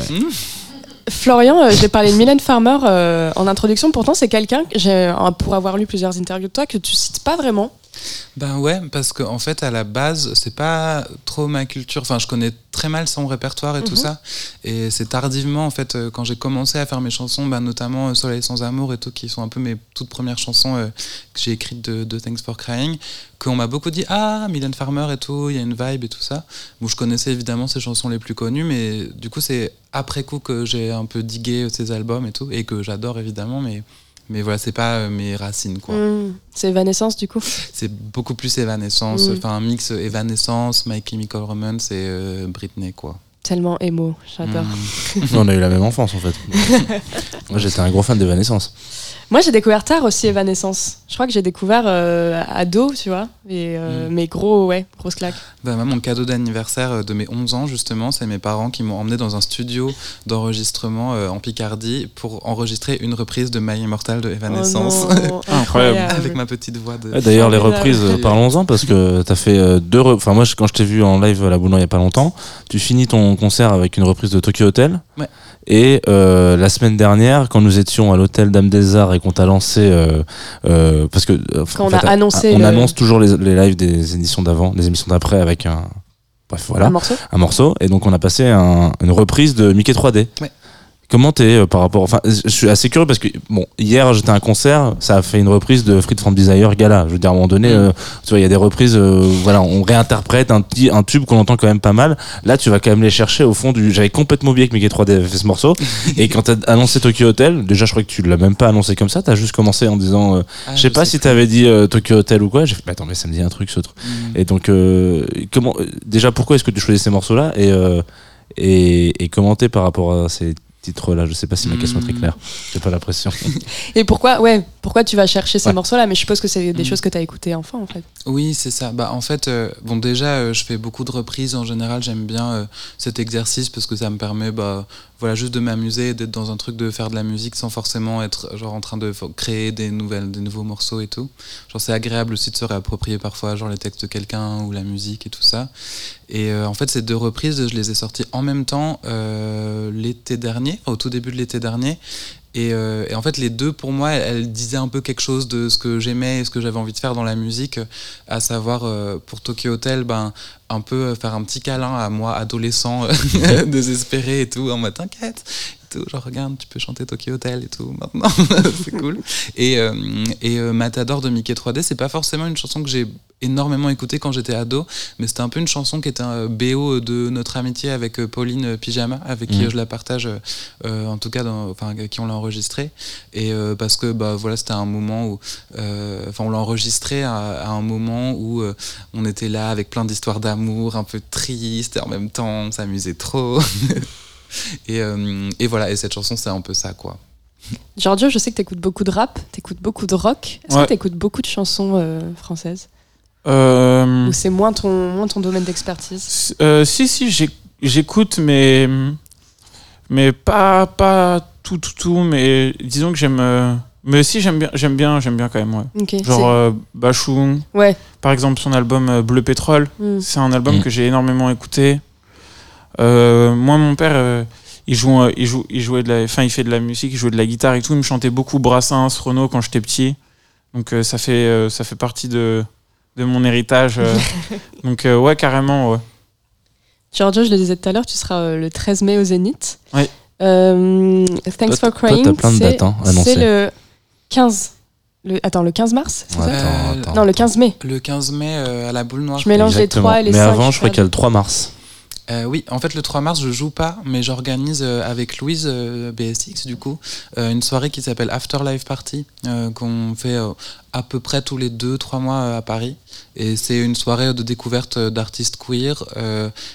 Florian, euh, j'ai parlé de Mylène Farmer euh, en introduction. Pourtant, c'est quelqu'un, euh, pour avoir lu plusieurs interviews de toi, que tu cites pas vraiment. Ben ouais, parce qu'en en fait, à la base, c'est pas trop ma culture. Enfin, je connais très mal son répertoire et tout Mhm. ça. Et c'est tardivement, en fait, euh, quand j'ai commencé à faire mes chansons, ben, notamment euh, Soleil sans amour et tout, qui sont un peu mes toutes premières chansons euh, que j'ai écrites de, de Thanks for Crying, qu'on m'a beaucoup dit Ah, Mylène Farmer et tout, il y a une vibe et tout ça. Bon, je connaissais évidemment ses chansons les plus connues, mais du coup, c'est après coup que j'ai un peu digué ses albums et tout, et que j'adore évidemment, mais. Mais voilà, c'est pas euh, mes racines, quoi. Hmm, C'est Evanescence, du coup? C'est beaucoup plus Evanescence, Mm. enfin un mix Evanescence, My Chemical Romance et euh, Britney quoi. Tellement émo, j'adore. Mm. On a eu la même enfance en fait. Moi j'étais un gros fan d'Evanescence. Moi, j'ai découvert tard aussi Evanescence. Je crois que j'ai découvert euh, ado, tu vois. Et, euh, Mais gros, ouais, grosse claque. Bah, moi, mon cadeau d'anniversaire euh, de mes 11 ans justement, c'est mes parents qui m'ont emmené dans un studio d'enregistrement euh, en Picardie pour enregistrer une reprise de My Immortal de Evanescence. Oh non, incroyable. Avec ma petite voix de. Ouais, D'ailleurs, les reprises, parlons-en parce que t'as fait euh, deux. Enfin, moi, quand je t'ai vu en live à la Boulogne il y a pas longtemps, tu finis ton concert avec une reprise de Tokyo Hotel. Ouais. Et euh, la semaine dernière, quand nous étions à l'hôtel Dame des Arts et qu'on t'a lancé, euh, euh, parce que Quand en on a annoncé on le- annonce toujours les, les lives des éditions d'avant, des émissions d'après avec un, bref voilà, Un morceau un morceau. Et donc on a passé un- une reprise de Mickey 3D. Ouais. Comment t'es euh, par rapport Enfin, je suis assez curieux parce que bon, hier j'étais à un concert, ça a fait une reprise de Freed from Desire Gala. Je veux dire à un moment donné, euh, tu vois, il y a des reprises, euh, voilà, on réinterprète un petit un tube qu'on entend quand même pas mal. Là, tu vas quand même les chercher au fond du. J'avais complètement oublié que Mickey 3D avait fait ce morceau. et quand t'as annoncé Tokyo Hotel, déjà je crois que tu l'as même pas annoncé comme ça. T'as juste commencé en disant, euh, Ah, je sais pas si t'avais dit Tokyo Hotel ou quoi. J'ai fait, bah, attends, mais ça me dit un truc ce truc. Mm. Et donc, euh, comment, déjà, pourquoi est-ce que tu choisis ces morceaux-là? Et, euh, et, et comment t'es par rapport à ces titres-là Je sais pas si ma question est très claire. J'ai pas l'impression. Et pourquoi, ouais, pourquoi tu vas chercher ces Ouais. morceaux-là? Mais je suppose que c'est des Mm. choses que tu as écoutées enfant, en fait. Oui, c'est ça. Bah, en fait, euh, bon, déjà, euh, je fais beaucoup de reprises. En général, j'aime bien euh, cet exercice parce que ça me permet, bah, voilà, juste de m'amuser, d'être dans un truc de faire de la musique sans forcément être genre en train de créer des nouvelles, des nouveaux morceaux et tout. C'est agréable aussi de se réapproprier parfois, genre les textes de quelqu'un ou la musique et tout ça. Et en fait, ces deux reprises, je les ai sorties en même temps l'été dernier, au tout début de l'été dernier. Et, euh, et en fait, les deux, pour moi, elles, elles disaient un peu quelque chose de ce que j'aimais et ce que j'avais envie de faire dans la musique, à savoir, euh, pour Tokyo Hotel, ben, un peu euh, faire un petit câlin à moi, adolescent, désespéré et tout, en mode t'inquiète. Tout, genre regarde, tu peux chanter Tokyo Hotel et tout maintenant, c'est cool. Et, euh, et euh, Matador de Mickey 3D, c'est pas forcément une chanson que j'ai énormément écoutée quand j'étais ado, mais c'était un peu une chanson qui était un BO de notre amitié avec euh, Pauline Pyjama, avec qui euh, je la partage, euh, en tout cas, dans, enfin, avec qui on l'a enregistré. Et parce que bah, voilà, c'était un moment où, enfin, on l'a enregistré à, à un moment où on était là avec plein d'histoires d'amour, un peu tristes, et en même temps, on s'amusait trop. et, euh, et voilà, et cette chanson, c'est un peu ça, quoi. Giorgio, je sais que t'écoutes beaucoup de rap, t'écoutes beaucoup de rock. Est-ce Ouais. que t'écoutes beaucoup de chansons euh, françaises Euh, Ou c'est moins ton, moins ton domaine d'expertise Euh, si, si, j'écoute, mais, mais pas, pas tout, tout, tout, mais disons que j'aime. euh, mais si, j'aime bien, j'aime bien, j'aime bien quand même, ouais. Ok, c'est- Genre euh, Bachung, Ouais. par exemple, son album Bleu Pétrole, Mm. c'est un album Mm. que j'ai énormément écouté. Euh, moi, mon père, euh, il, joue, euh, il, joue, il, jouait de la, enfin, il fait de la musique, il jouait de la guitare et tout. Il me chantait beaucoup Brassens, Renaud quand j'étais petit. Donc euh, ça, fait, euh, ça fait partie de, de mon héritage. euh. Donc euh, ouais, carrément, ouais. Giorgio, je le disais tout à l'heure, tu seras euh, le 13 mai au Zénith. Ouais. Euh, Thanks Toi, for Crying. t'as plein de c'est- dates, hein. C'est le 15. Le, attends, le 15 mars c'est ça Attends, attends. Non, le 15 mai. Le 15 mai euh, à la boule noire. Je mélange les Exactement. 3 et les Mais 5. avant, je crois qu'il y a le 3 mars. Euh, oui, en fait, le 3 mars, je joue pas, mais j'organise euh, avec Louise euh, BSX, du coup, une soirée qui s'appelle Afterlife Party, qu'on fait à peu près tous les 2-3 mois à Paris. Et c'est une soirée de découverte d'artistes queer,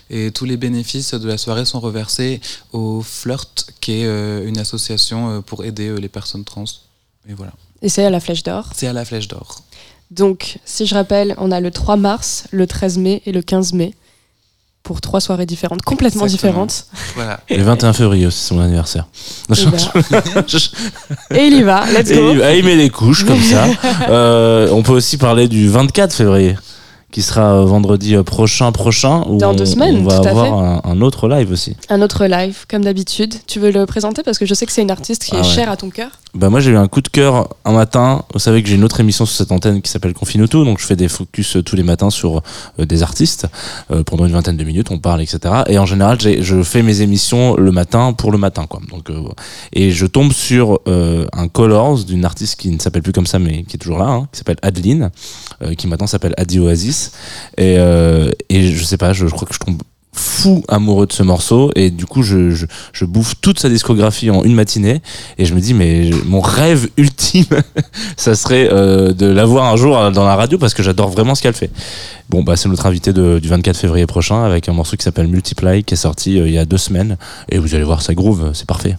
et tous les bénéfices de la soirée sont reversés au Flirt, qui est une association pour aider les personnes trans. Et voilà. Et c'est à la Flèche d'Or? C'est à la Flèche d'Or. Donc, si je rappelle, on a le 3 mars, le 13 mai et le 15 mai. Pour trois soirées différentes, complètement Exactement. différentes. Voilà. Et le 21 février aussi, c'est mon anniversaire. Et, Et il y va, let's Et go. il, ah, il met des couches comme ça. Euh, on peut aussi parler du 24 février, qui sera euh, vendredi euh, prochain, prochain. Où Dans on, deux semaines, On va tout à avoir fait. un, un autre live aussi. Un autre live, comme d'habitude. Tu veux le présenter? Parce que je sais que c'est une artiste qui Ah est ouais. chère à ton cœur. Bah moi j'ai eu un coup de cœur un matin. Vous savez que j'ai une autre émission sur cette antenne qui s'appelle Confine tout, donc je fais des focus euh, tous les matins sur euh, des artistes euh, pendant une vingtaine de minutes, on parle etc. Et en général je fais mes émissions le matin pour le matin quoi. Donc euh, et je tombe sur un Colors d'une artiste qui ne s'appelle plus comme ça mais qui est toujours là, hein, qui s'appelle Adeline, qui maintenant s'appelle Adi Oasis. Et euh, et je sais pas, je, crois que je tombe fou amoureux de ce morceau. Et du coup je, bouffe toute sa discographie en une matinée. Et je me dis mais mon rêve ultime ça serait euh, de l'avoir un jour dans la radio parce que j'adore vraiment ce qu'elle fait. Bon bah c'est notre invité du 24 février prochain avec un morceau qui s'appelle Multiply qui est sorti euh, il y a deux semaines. Et vous allez voir ça groove c'est parfait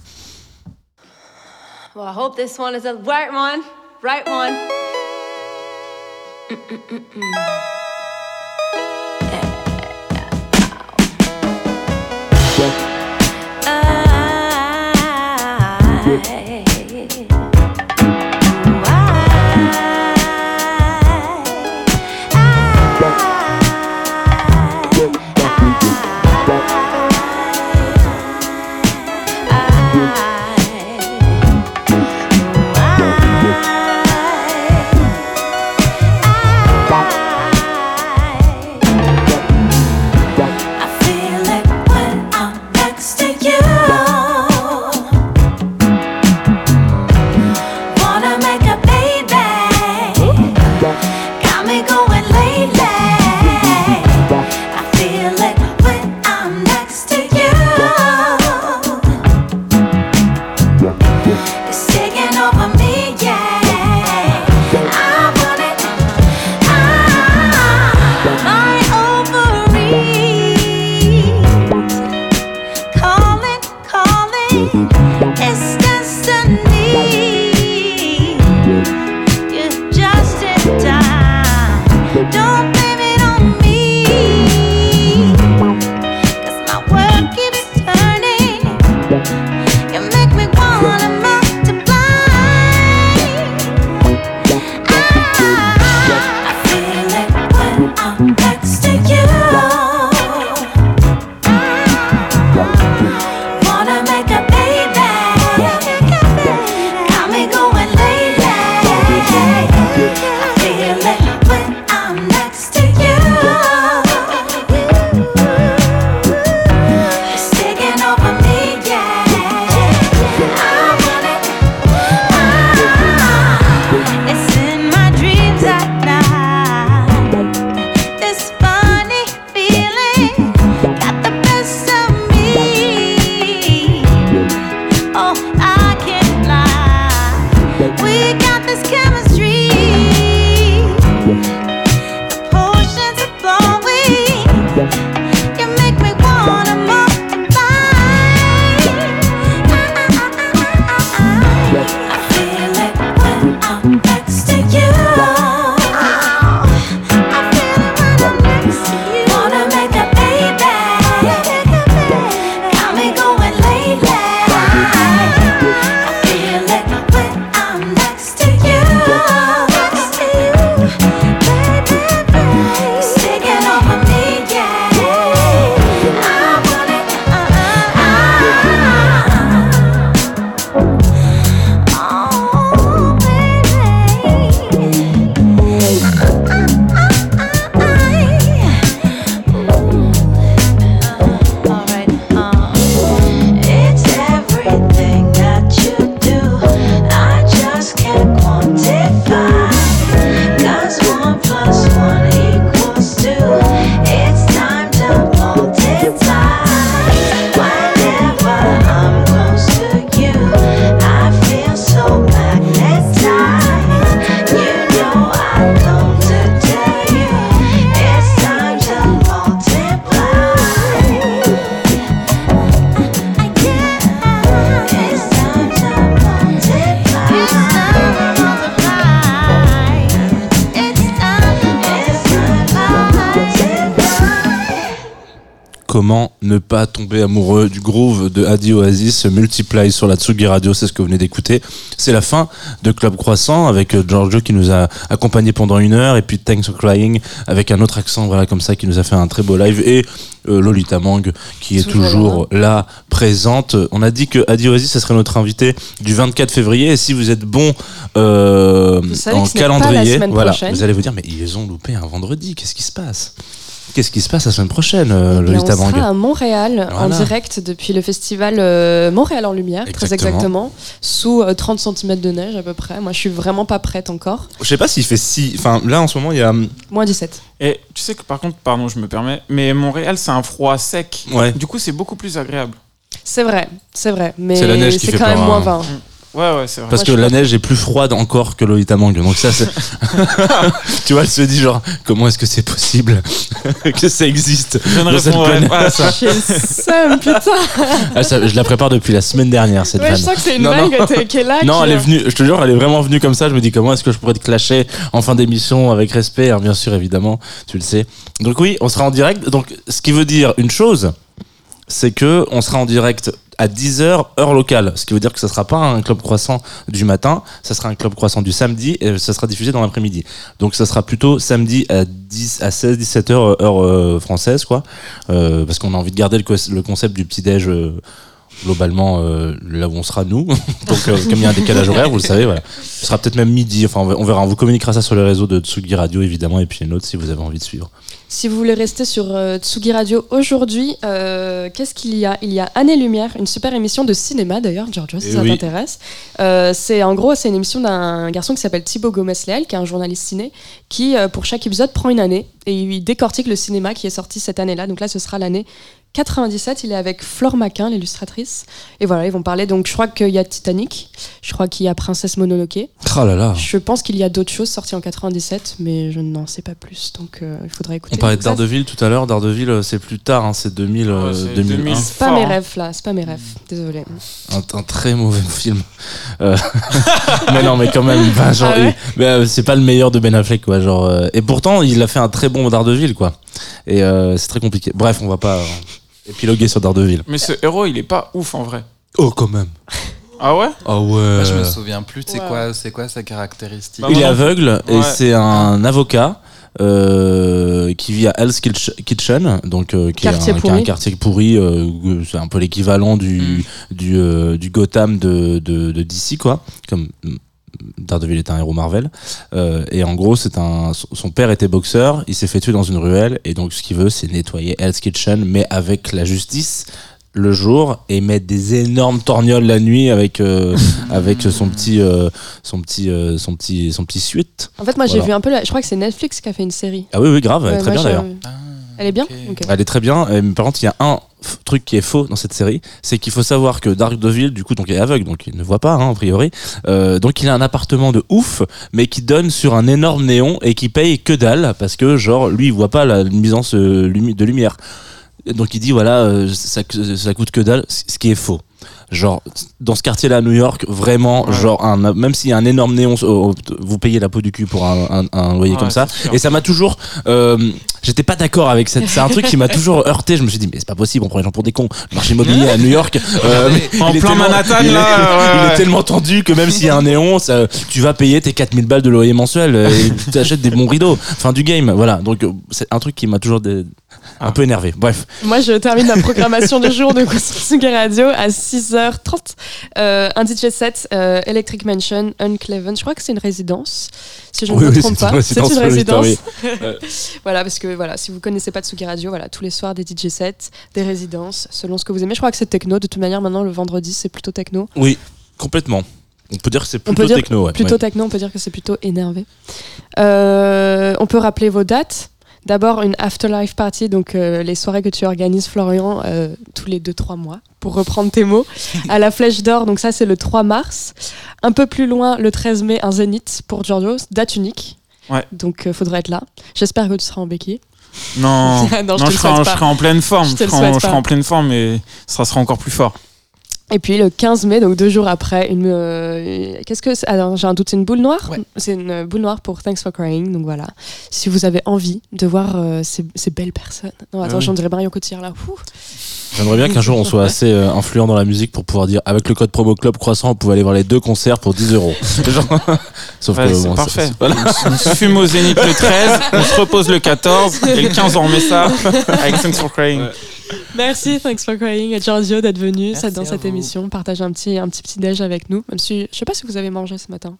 ne pas tomber amoureux du groove de Adi Oasis Multiply sur la Tsugi Radio, c'est ce que vous venez d'écouter. C'est la fin de Club Croissant avec euh, Giorgio qui nous a accompagnés pendant une heure et puis Thanks for Crying avec un autre accent voilà comme ça qui nous a fait un très beau live et euh, Lolita Mang qui est Toujours toujours là présente. On a dit que Adi Oasis ce serait notre invité du 24 février et si vous êtes bon euh, en calendrier, voilà, vous allez vous dire mais ils ont loupé un vendredi, qu'est-ce qui se passe? Qu'est-ce qui se passe la semaine prochaine, euh, Et on sera à Montréal en direct depuis le festival euh, Montréal en Lumière, très Exactement. sous euh, 30 cm de neige à peu près. Moi, je suis vraiment pas prête encore. Je sais pas s'il fait si. Enfin, là en ce moment, il y a. Moins 17. Et tu sais que par contre, pardon, je me permets, mais Montréal, c'est un froid sec. Ouais. Du coup, c'est beaucoup plus agréable. C'est vrai, c'est vrai, mais C'est la neige qui c'est fait quand même moins hein. 20. Ouais, ouais, c'est vrai. Parce Moi, que la neige est plus froide encore que Lolita Mang. Donc ça, c'est. tu vois, elle se dit genre, comment est-ce que c'est possible que ça existe Je ne répondrai pas à ça. J'ai le seum, putain. Ah, ça, Je la prépare depuis la semaine dernière cette Ouais, vanne. je sens que c'est une Non, qui est là. Non, qui- elle est venue, je te jure, elle est vraiment venue comme ça. Je me dis, comment est-ce que je pourrais te clasher en fin d'émission avec respect hein, Bien sûr, évidemment, tu le sais. Donc, oui, on sera en direct. Donc, ce qui veut dire une chose, c'est que on sera en direct à 10h, heure locale. Ce qui veut dire que ça sera pas un club croissant du matin, ça sera un club croissant du samedi et ça sera diffusé dans l'après-midi. Donc, ça sera plutôt samedi à 10, à 16, 17h, heure euh, française, quoi. Euh, parce qu'on a envie de garder le, le concept du petit-déj. euh, globalement euh, là où on sera nous donc euh, comme il y a un décalage horaire vous le savez voilà ce sera peut-être même midi enfin on verra on vous communiquera ça sur les réseaux de Tsugi Radio évidemment et puis une autre si vous avez envie de suivre Si vous voulez rester sur euh, Tsugi Radio aujourd'hui, euh, qu'est-ce qu'il y a? Il y a Année Lumière, une super émission de cinéma d'ailleurs, Giorgio, si Eh ça oui. t'intéresse. Euh, c'est en gros, c'est une émission d'un garçon qui s'appelle Thibaut Gomez-Léal, qui est un journaliste ciné, qui pour chaque épisode prend une année et il décortique le cinéma qui est sorti cette année-là. Donc là, ce sera l'année 97. Il est avec Flore Maquin, l'illustratrice. Et voilà, ils vont parler. Donc je crois qu'il y a Titanic, je crois qu'il y a Princesse Mononoke. oh là là Je pense qu'il y a d'autres choses sorties en 97, mais je n'en sais pas plus. Donc euh, il faudrait écouter. on parlait de Daredevil tout à l'heure Daredevil euh, c'est plus tard hein, c'est 2000 euh, Ouais, c'est 2001 2000. C'est pas mes rêves là, c'est pas mes rêves. Désolé. un, un très mauvais film Euh, mais non mais quand même genre, Ah ouais il- mais, euh, c'est pas le meilleur de Ben Affleck quoi genre euh, et pourtant il a fait un très bon Daredevil quoi et euh, c'est très compliqué bref on va pas euh, épiloguer sur Daredevil Mais ce héros, il est pas ouf en vrai. oh quand même Ah ouais? Ah ouais Moi, je me souviens plus, c'est Ouais. quoi, c'est quoi sa caractéristique Bah, Il est aveugle et Ouais. c'est un avocat euh, qui vit à Hell's Kitch- Kitchen, donc euh, qui, est un, qui est un pourri. quartier pourri. euh, c'est un peu l'équivalent du du, euh, du Gotham de, de, de DC quoi. Comme mm, Daredevil est un héros Marvel. Euh, et en gros, c'est un son père était boxeur, il s'est fait tuer dans une ruelle et donc ce qu'il veut, c'est nettoyer Hell's Kitchen, mais avec la justice le jour et mettre des énormes torgnoles la nuit avec euh, avec son petit euh, son petit euh, son petit son petit suite En fait, moi j'ai vu un peu. La... Je crois que c'est Netflix qui a fait une série. ah oui oui grave Ouais, très bien d'ailleurs Elle est bien elle est très bien euh, mais par contre il y a un truc qui est faux dans cette série c'est qu'il faut savoir que Daredevil du coup donc il est aveugle donc il ne voit pas hein, a priori Euh, donc il a un appartement de ouf mais qui donne sur un énorme néon et qui paye que dalle parce que genre lui il voit pas la nuisance euh, de lumière. Donc il dit voilà euh, ça, ça coûte que dalle ce qui est faux genre dans ce quartier là à New York vraiment Ouais. genre un, même s'il y a un énorme néon euh, vous payez la peau du cul pour un, un- un loyer Ouais, comme ça sûr. et ça m'a toujours euh, j'étais pas d'accord avec cette c'est un truc qui m'a toujours heurté je me suis dit mais c'est pas possible on prend les gens pour des cons le marché immobilier à New York euh, En plein Manhattan, il est- là, ouais, il est ouais. tellement tendu que même s'il y a un néon ça, tu vas payer tes 4000 balles de loyer mensuel et tu achètes des bons rideaux fin du game voilà donc c'est un truc qui m'a toujours un peu énervé bref Moi, je termine ma programmation du jour de Tsugi Radio à 6h30. Euh, un DJ set, euh, Electric Mansion, Uncleven. Je crois que c'est une résidence, si je ne Oui, me oui, trompe pas. C'est une résidence. voilà, parce que voilà, si vous connaissez pas Tsugi Radio, voilà, tous les soirs des DJ sets, des résidences, selon ce que vous aimez. Je crois que c'est techno. De toute manière, maintenant, le vendredi, c'est plutôt techno. oui complètement on peut dire que c'est plutôt techno ouais. plutôt Ouais. techno, on peut dire que c'est plutôt énervé. Euh, on peut rappeler vos dates. D'abord une afterlife party, donc euh, les soirées que tu organises, Florian, euh, tous les 2-3 mois, pour reprendre tes mots, à la Flèche d'Or, donc ça c'est le 3 mars. Un peu plus loin, le 13 mai, un zénith pour Giorgio, date unique. Ouais. Donc il faudra être là. J'espère que tu seras en béquille. Non, Non, je non, le je, serai en, je pas. serai en pleine forme. Je Je, serai je en pleine forme et ça sera encore plus fort. Et puis le 15 mai, donc deux jours après, une, euh, qu'est-ce que c'est? Alors j'ai un doute, c'est une boule noire? C'est une boule noire pour Thanks for Crying. Donc voilà, si vous avez envie de voir euh, ces, ces belles personnes. Non, attends, Ah oui. j'en dirais Marion Cotillard là. Ouh. J'aimerais bien qu'un jour on soit assez euh, influent dans la musique pour pouvoir dire avec le code promo club croissant on pouvait aller voir les deux concerts pour 10 euros. Genre- Sauf Ouais, que c'est bon, parfait. c'est- voilà. On se fume au Zénith le 13, on se repose le 14, et le 15 on remet ça avec Thanks for Crying. Merci, Thanks for Crying et Giorgio d'être venu dans cette vous. émission, partager un petit, un petit petit déj avec nous. Même si, je sais pas si vous avez mangé ce matin.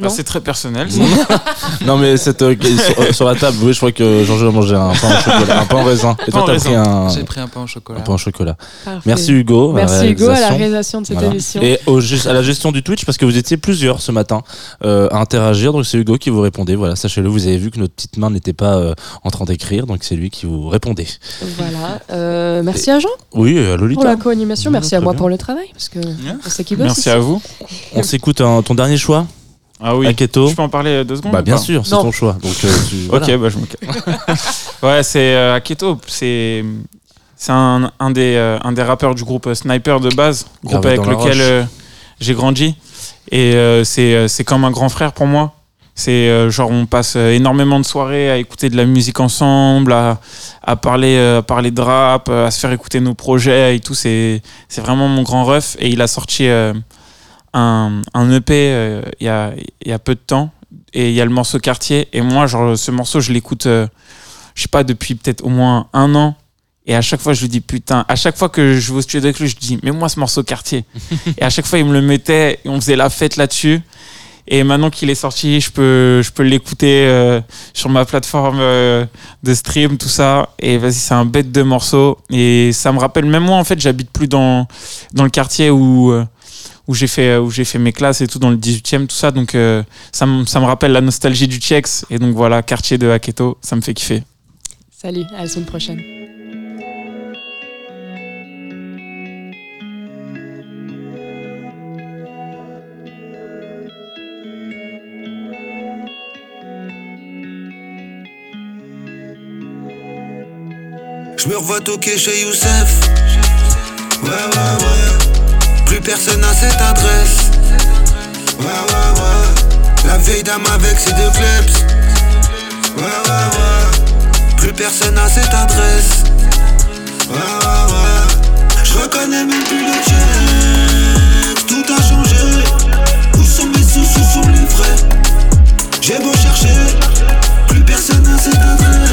Bah, c'est très personnel. ça. non mais cette, euh, sur, euh, sur la table, oui, je crois que Jean-Jean a mangé un pain au chocolat, un pain en raisin. Et toi t'as pris un, J'ai pris un pain au chocolat. un pain au chocolat. Parfait. Merci Hugo. à la Merci Hugo à la réalisation. de cette Voilà. émission. Et au, à la gestion du Twitch, parce que vous étiez plusieurs ce matin euh, à interagir, donc c'est Hugo qui vous répondait. Voilà, sachez-le, vous avez vu que notre petite main n'était pas euh, en train d'écrire, donc c'est lui qui vous répondait. Voilà. Euh, merci à Jean Oui, à Lolita. pour la co-animation. Ouais, Merci à très moi bien. pour le travail. Parce que on sait qui bosse. Merci à vous. On s'écoute un- ton dernier choix? Ah oui. Aketo. Je peux en parler deux secondes Bah bien sûr, c'est ton choix. Donc, euh, tu- voilà. Ok, bah je me calme. ouais, c'est euh, Aketo. C'est c'est un, un des euh, un des rappeurs du groupe Sniper de base, groupe avec lequel euh, j'ai grandi. Et euh, c'est euh, c'est comme un grand frère pour moi. C'est euh, genre on passe euh, énormément de soirées à écouter de la musique ensemble, à, à parler euh, à parler de rap, euh, à se faire écouter nos projets et tout. C'est c'est vraiment mon grand ref. Et il a sorti euh, un, un EP euh, il y, a, il y a peu de temps. Et il y a le morceau Quartier. Et moi genre ce morceau je l'écoute euh, je sais pas depuis peut-être au moins un an. Et à chaque fois je lui dis putain à chaque fois que je vais au studio avec lui je dis mais moi ce morceau Quartier. Et à chaque fois il me le mettait et on faisait la fête là-dessus. Et maintenant qu'il est sorti je peux je peux l'écouter euh, sur ma plateforme euh, de stream tout ça. Et vas-y c'est un bête de morceau. Et ça me rappelle même moi en fait j'habite plus dans dans le quartier où euh, où j'ai fait où j'ai fait mes classes et tout dans le 18e tout ça donc euh, ça me ça me rappelle la nostalgie du Tchex et donc voilà quartier de Haketo ça me fait kiffer Salut, à la semaine prochaine. Je me revois toquer chez Youssef. Ouais, ouais, ouais. Plus personne n'a cette adresse. La vieille dame avec ses deux clubs. Ouais, ouais, ouais. Plus personne n'a cette adresse. Je reconnais même plus le check. Tout a changé. Où sont mes sous, où sont les vrais? J'ai beau chercher. Plus personne n'a cette adresse.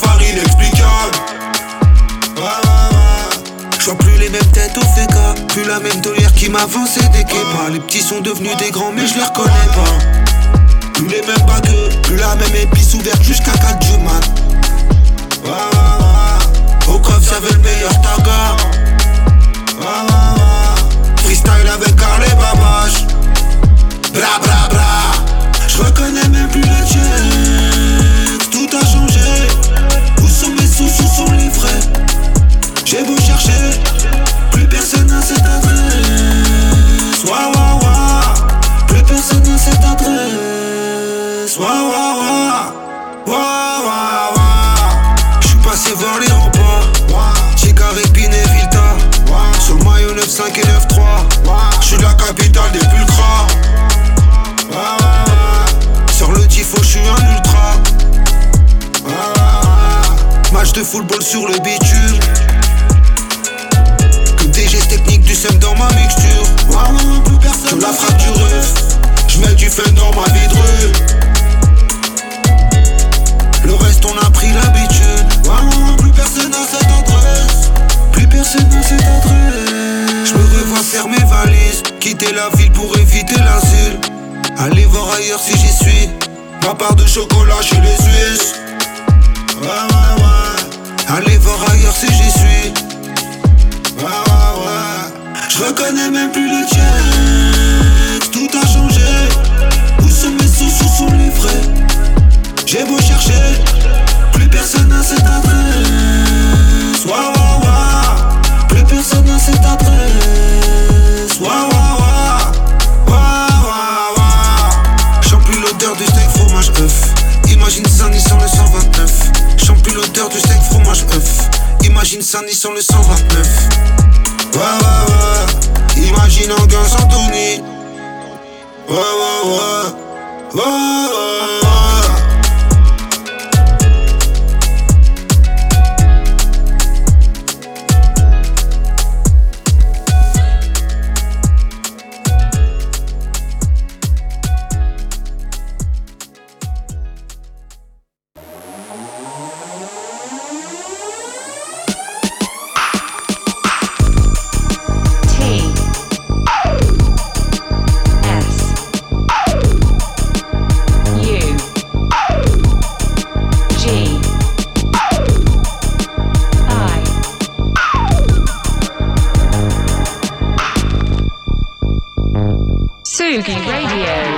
Cafard inexplicable. Plus les mêmes têtes au féca. Plus la même tolère qui m'avançait des pas. Les petits sont devenus des grands, mais je les reconnais pas. Plus les mêmes bagueux, plus la même épice ouverte jusqu'à 4 du mat. Au coffre, y'avait le meilleur taga. Freestyle avec Carl et Babache. Bra, bra, bra. Je reconnais même plus le check. J'ai beau chercher. Plus personne n'a cette adresse. Ouais, ouais, ouais. Plus personne n'a cette adresse. Ouais, ouais, ouais. Ouais, ouais, ouais. J'suis passé voir les remparts. J'ai carépine et Vilta. Sur le maillot 9-5 et 9-3. J'suis la capitale des pulcras. Sur le tifo, j'suis un ultra. Match de football sur le bitume. Seum dans ma mixture. Plus personne. La frappe du ref. J'mets du fun dans ma vie de rue. Le reste, on a pris l'habitude. Plus personne n'a cette adresse. Plus personne n'a cette adresse. Je me revois faire mes valises. Quitter la ville pour éviter l'asile. Aller voir ailleurs si j'y suis. Ma part de chocolat chez les Suisses. Aller voir ailleurs si j'y suis. Je reconnais même plus le check. Tout a changé. Où sont mes sous, où sont les vrais? J'ai beau chercher, plus personne n'a cette adresse. Ouais, ouais, ouais. Plus personne n'a cette adresse. Wa wa wa, wa wa wa. Chante plus l'odeur du steak fromage œuf. Imagine Sandy sans le 129. Chante plus l'odeur du steak fromage œuf. Imagine Sandy sans le 129. Wa wa wa. Imagine un gars sans wa. Wa Sugi Radio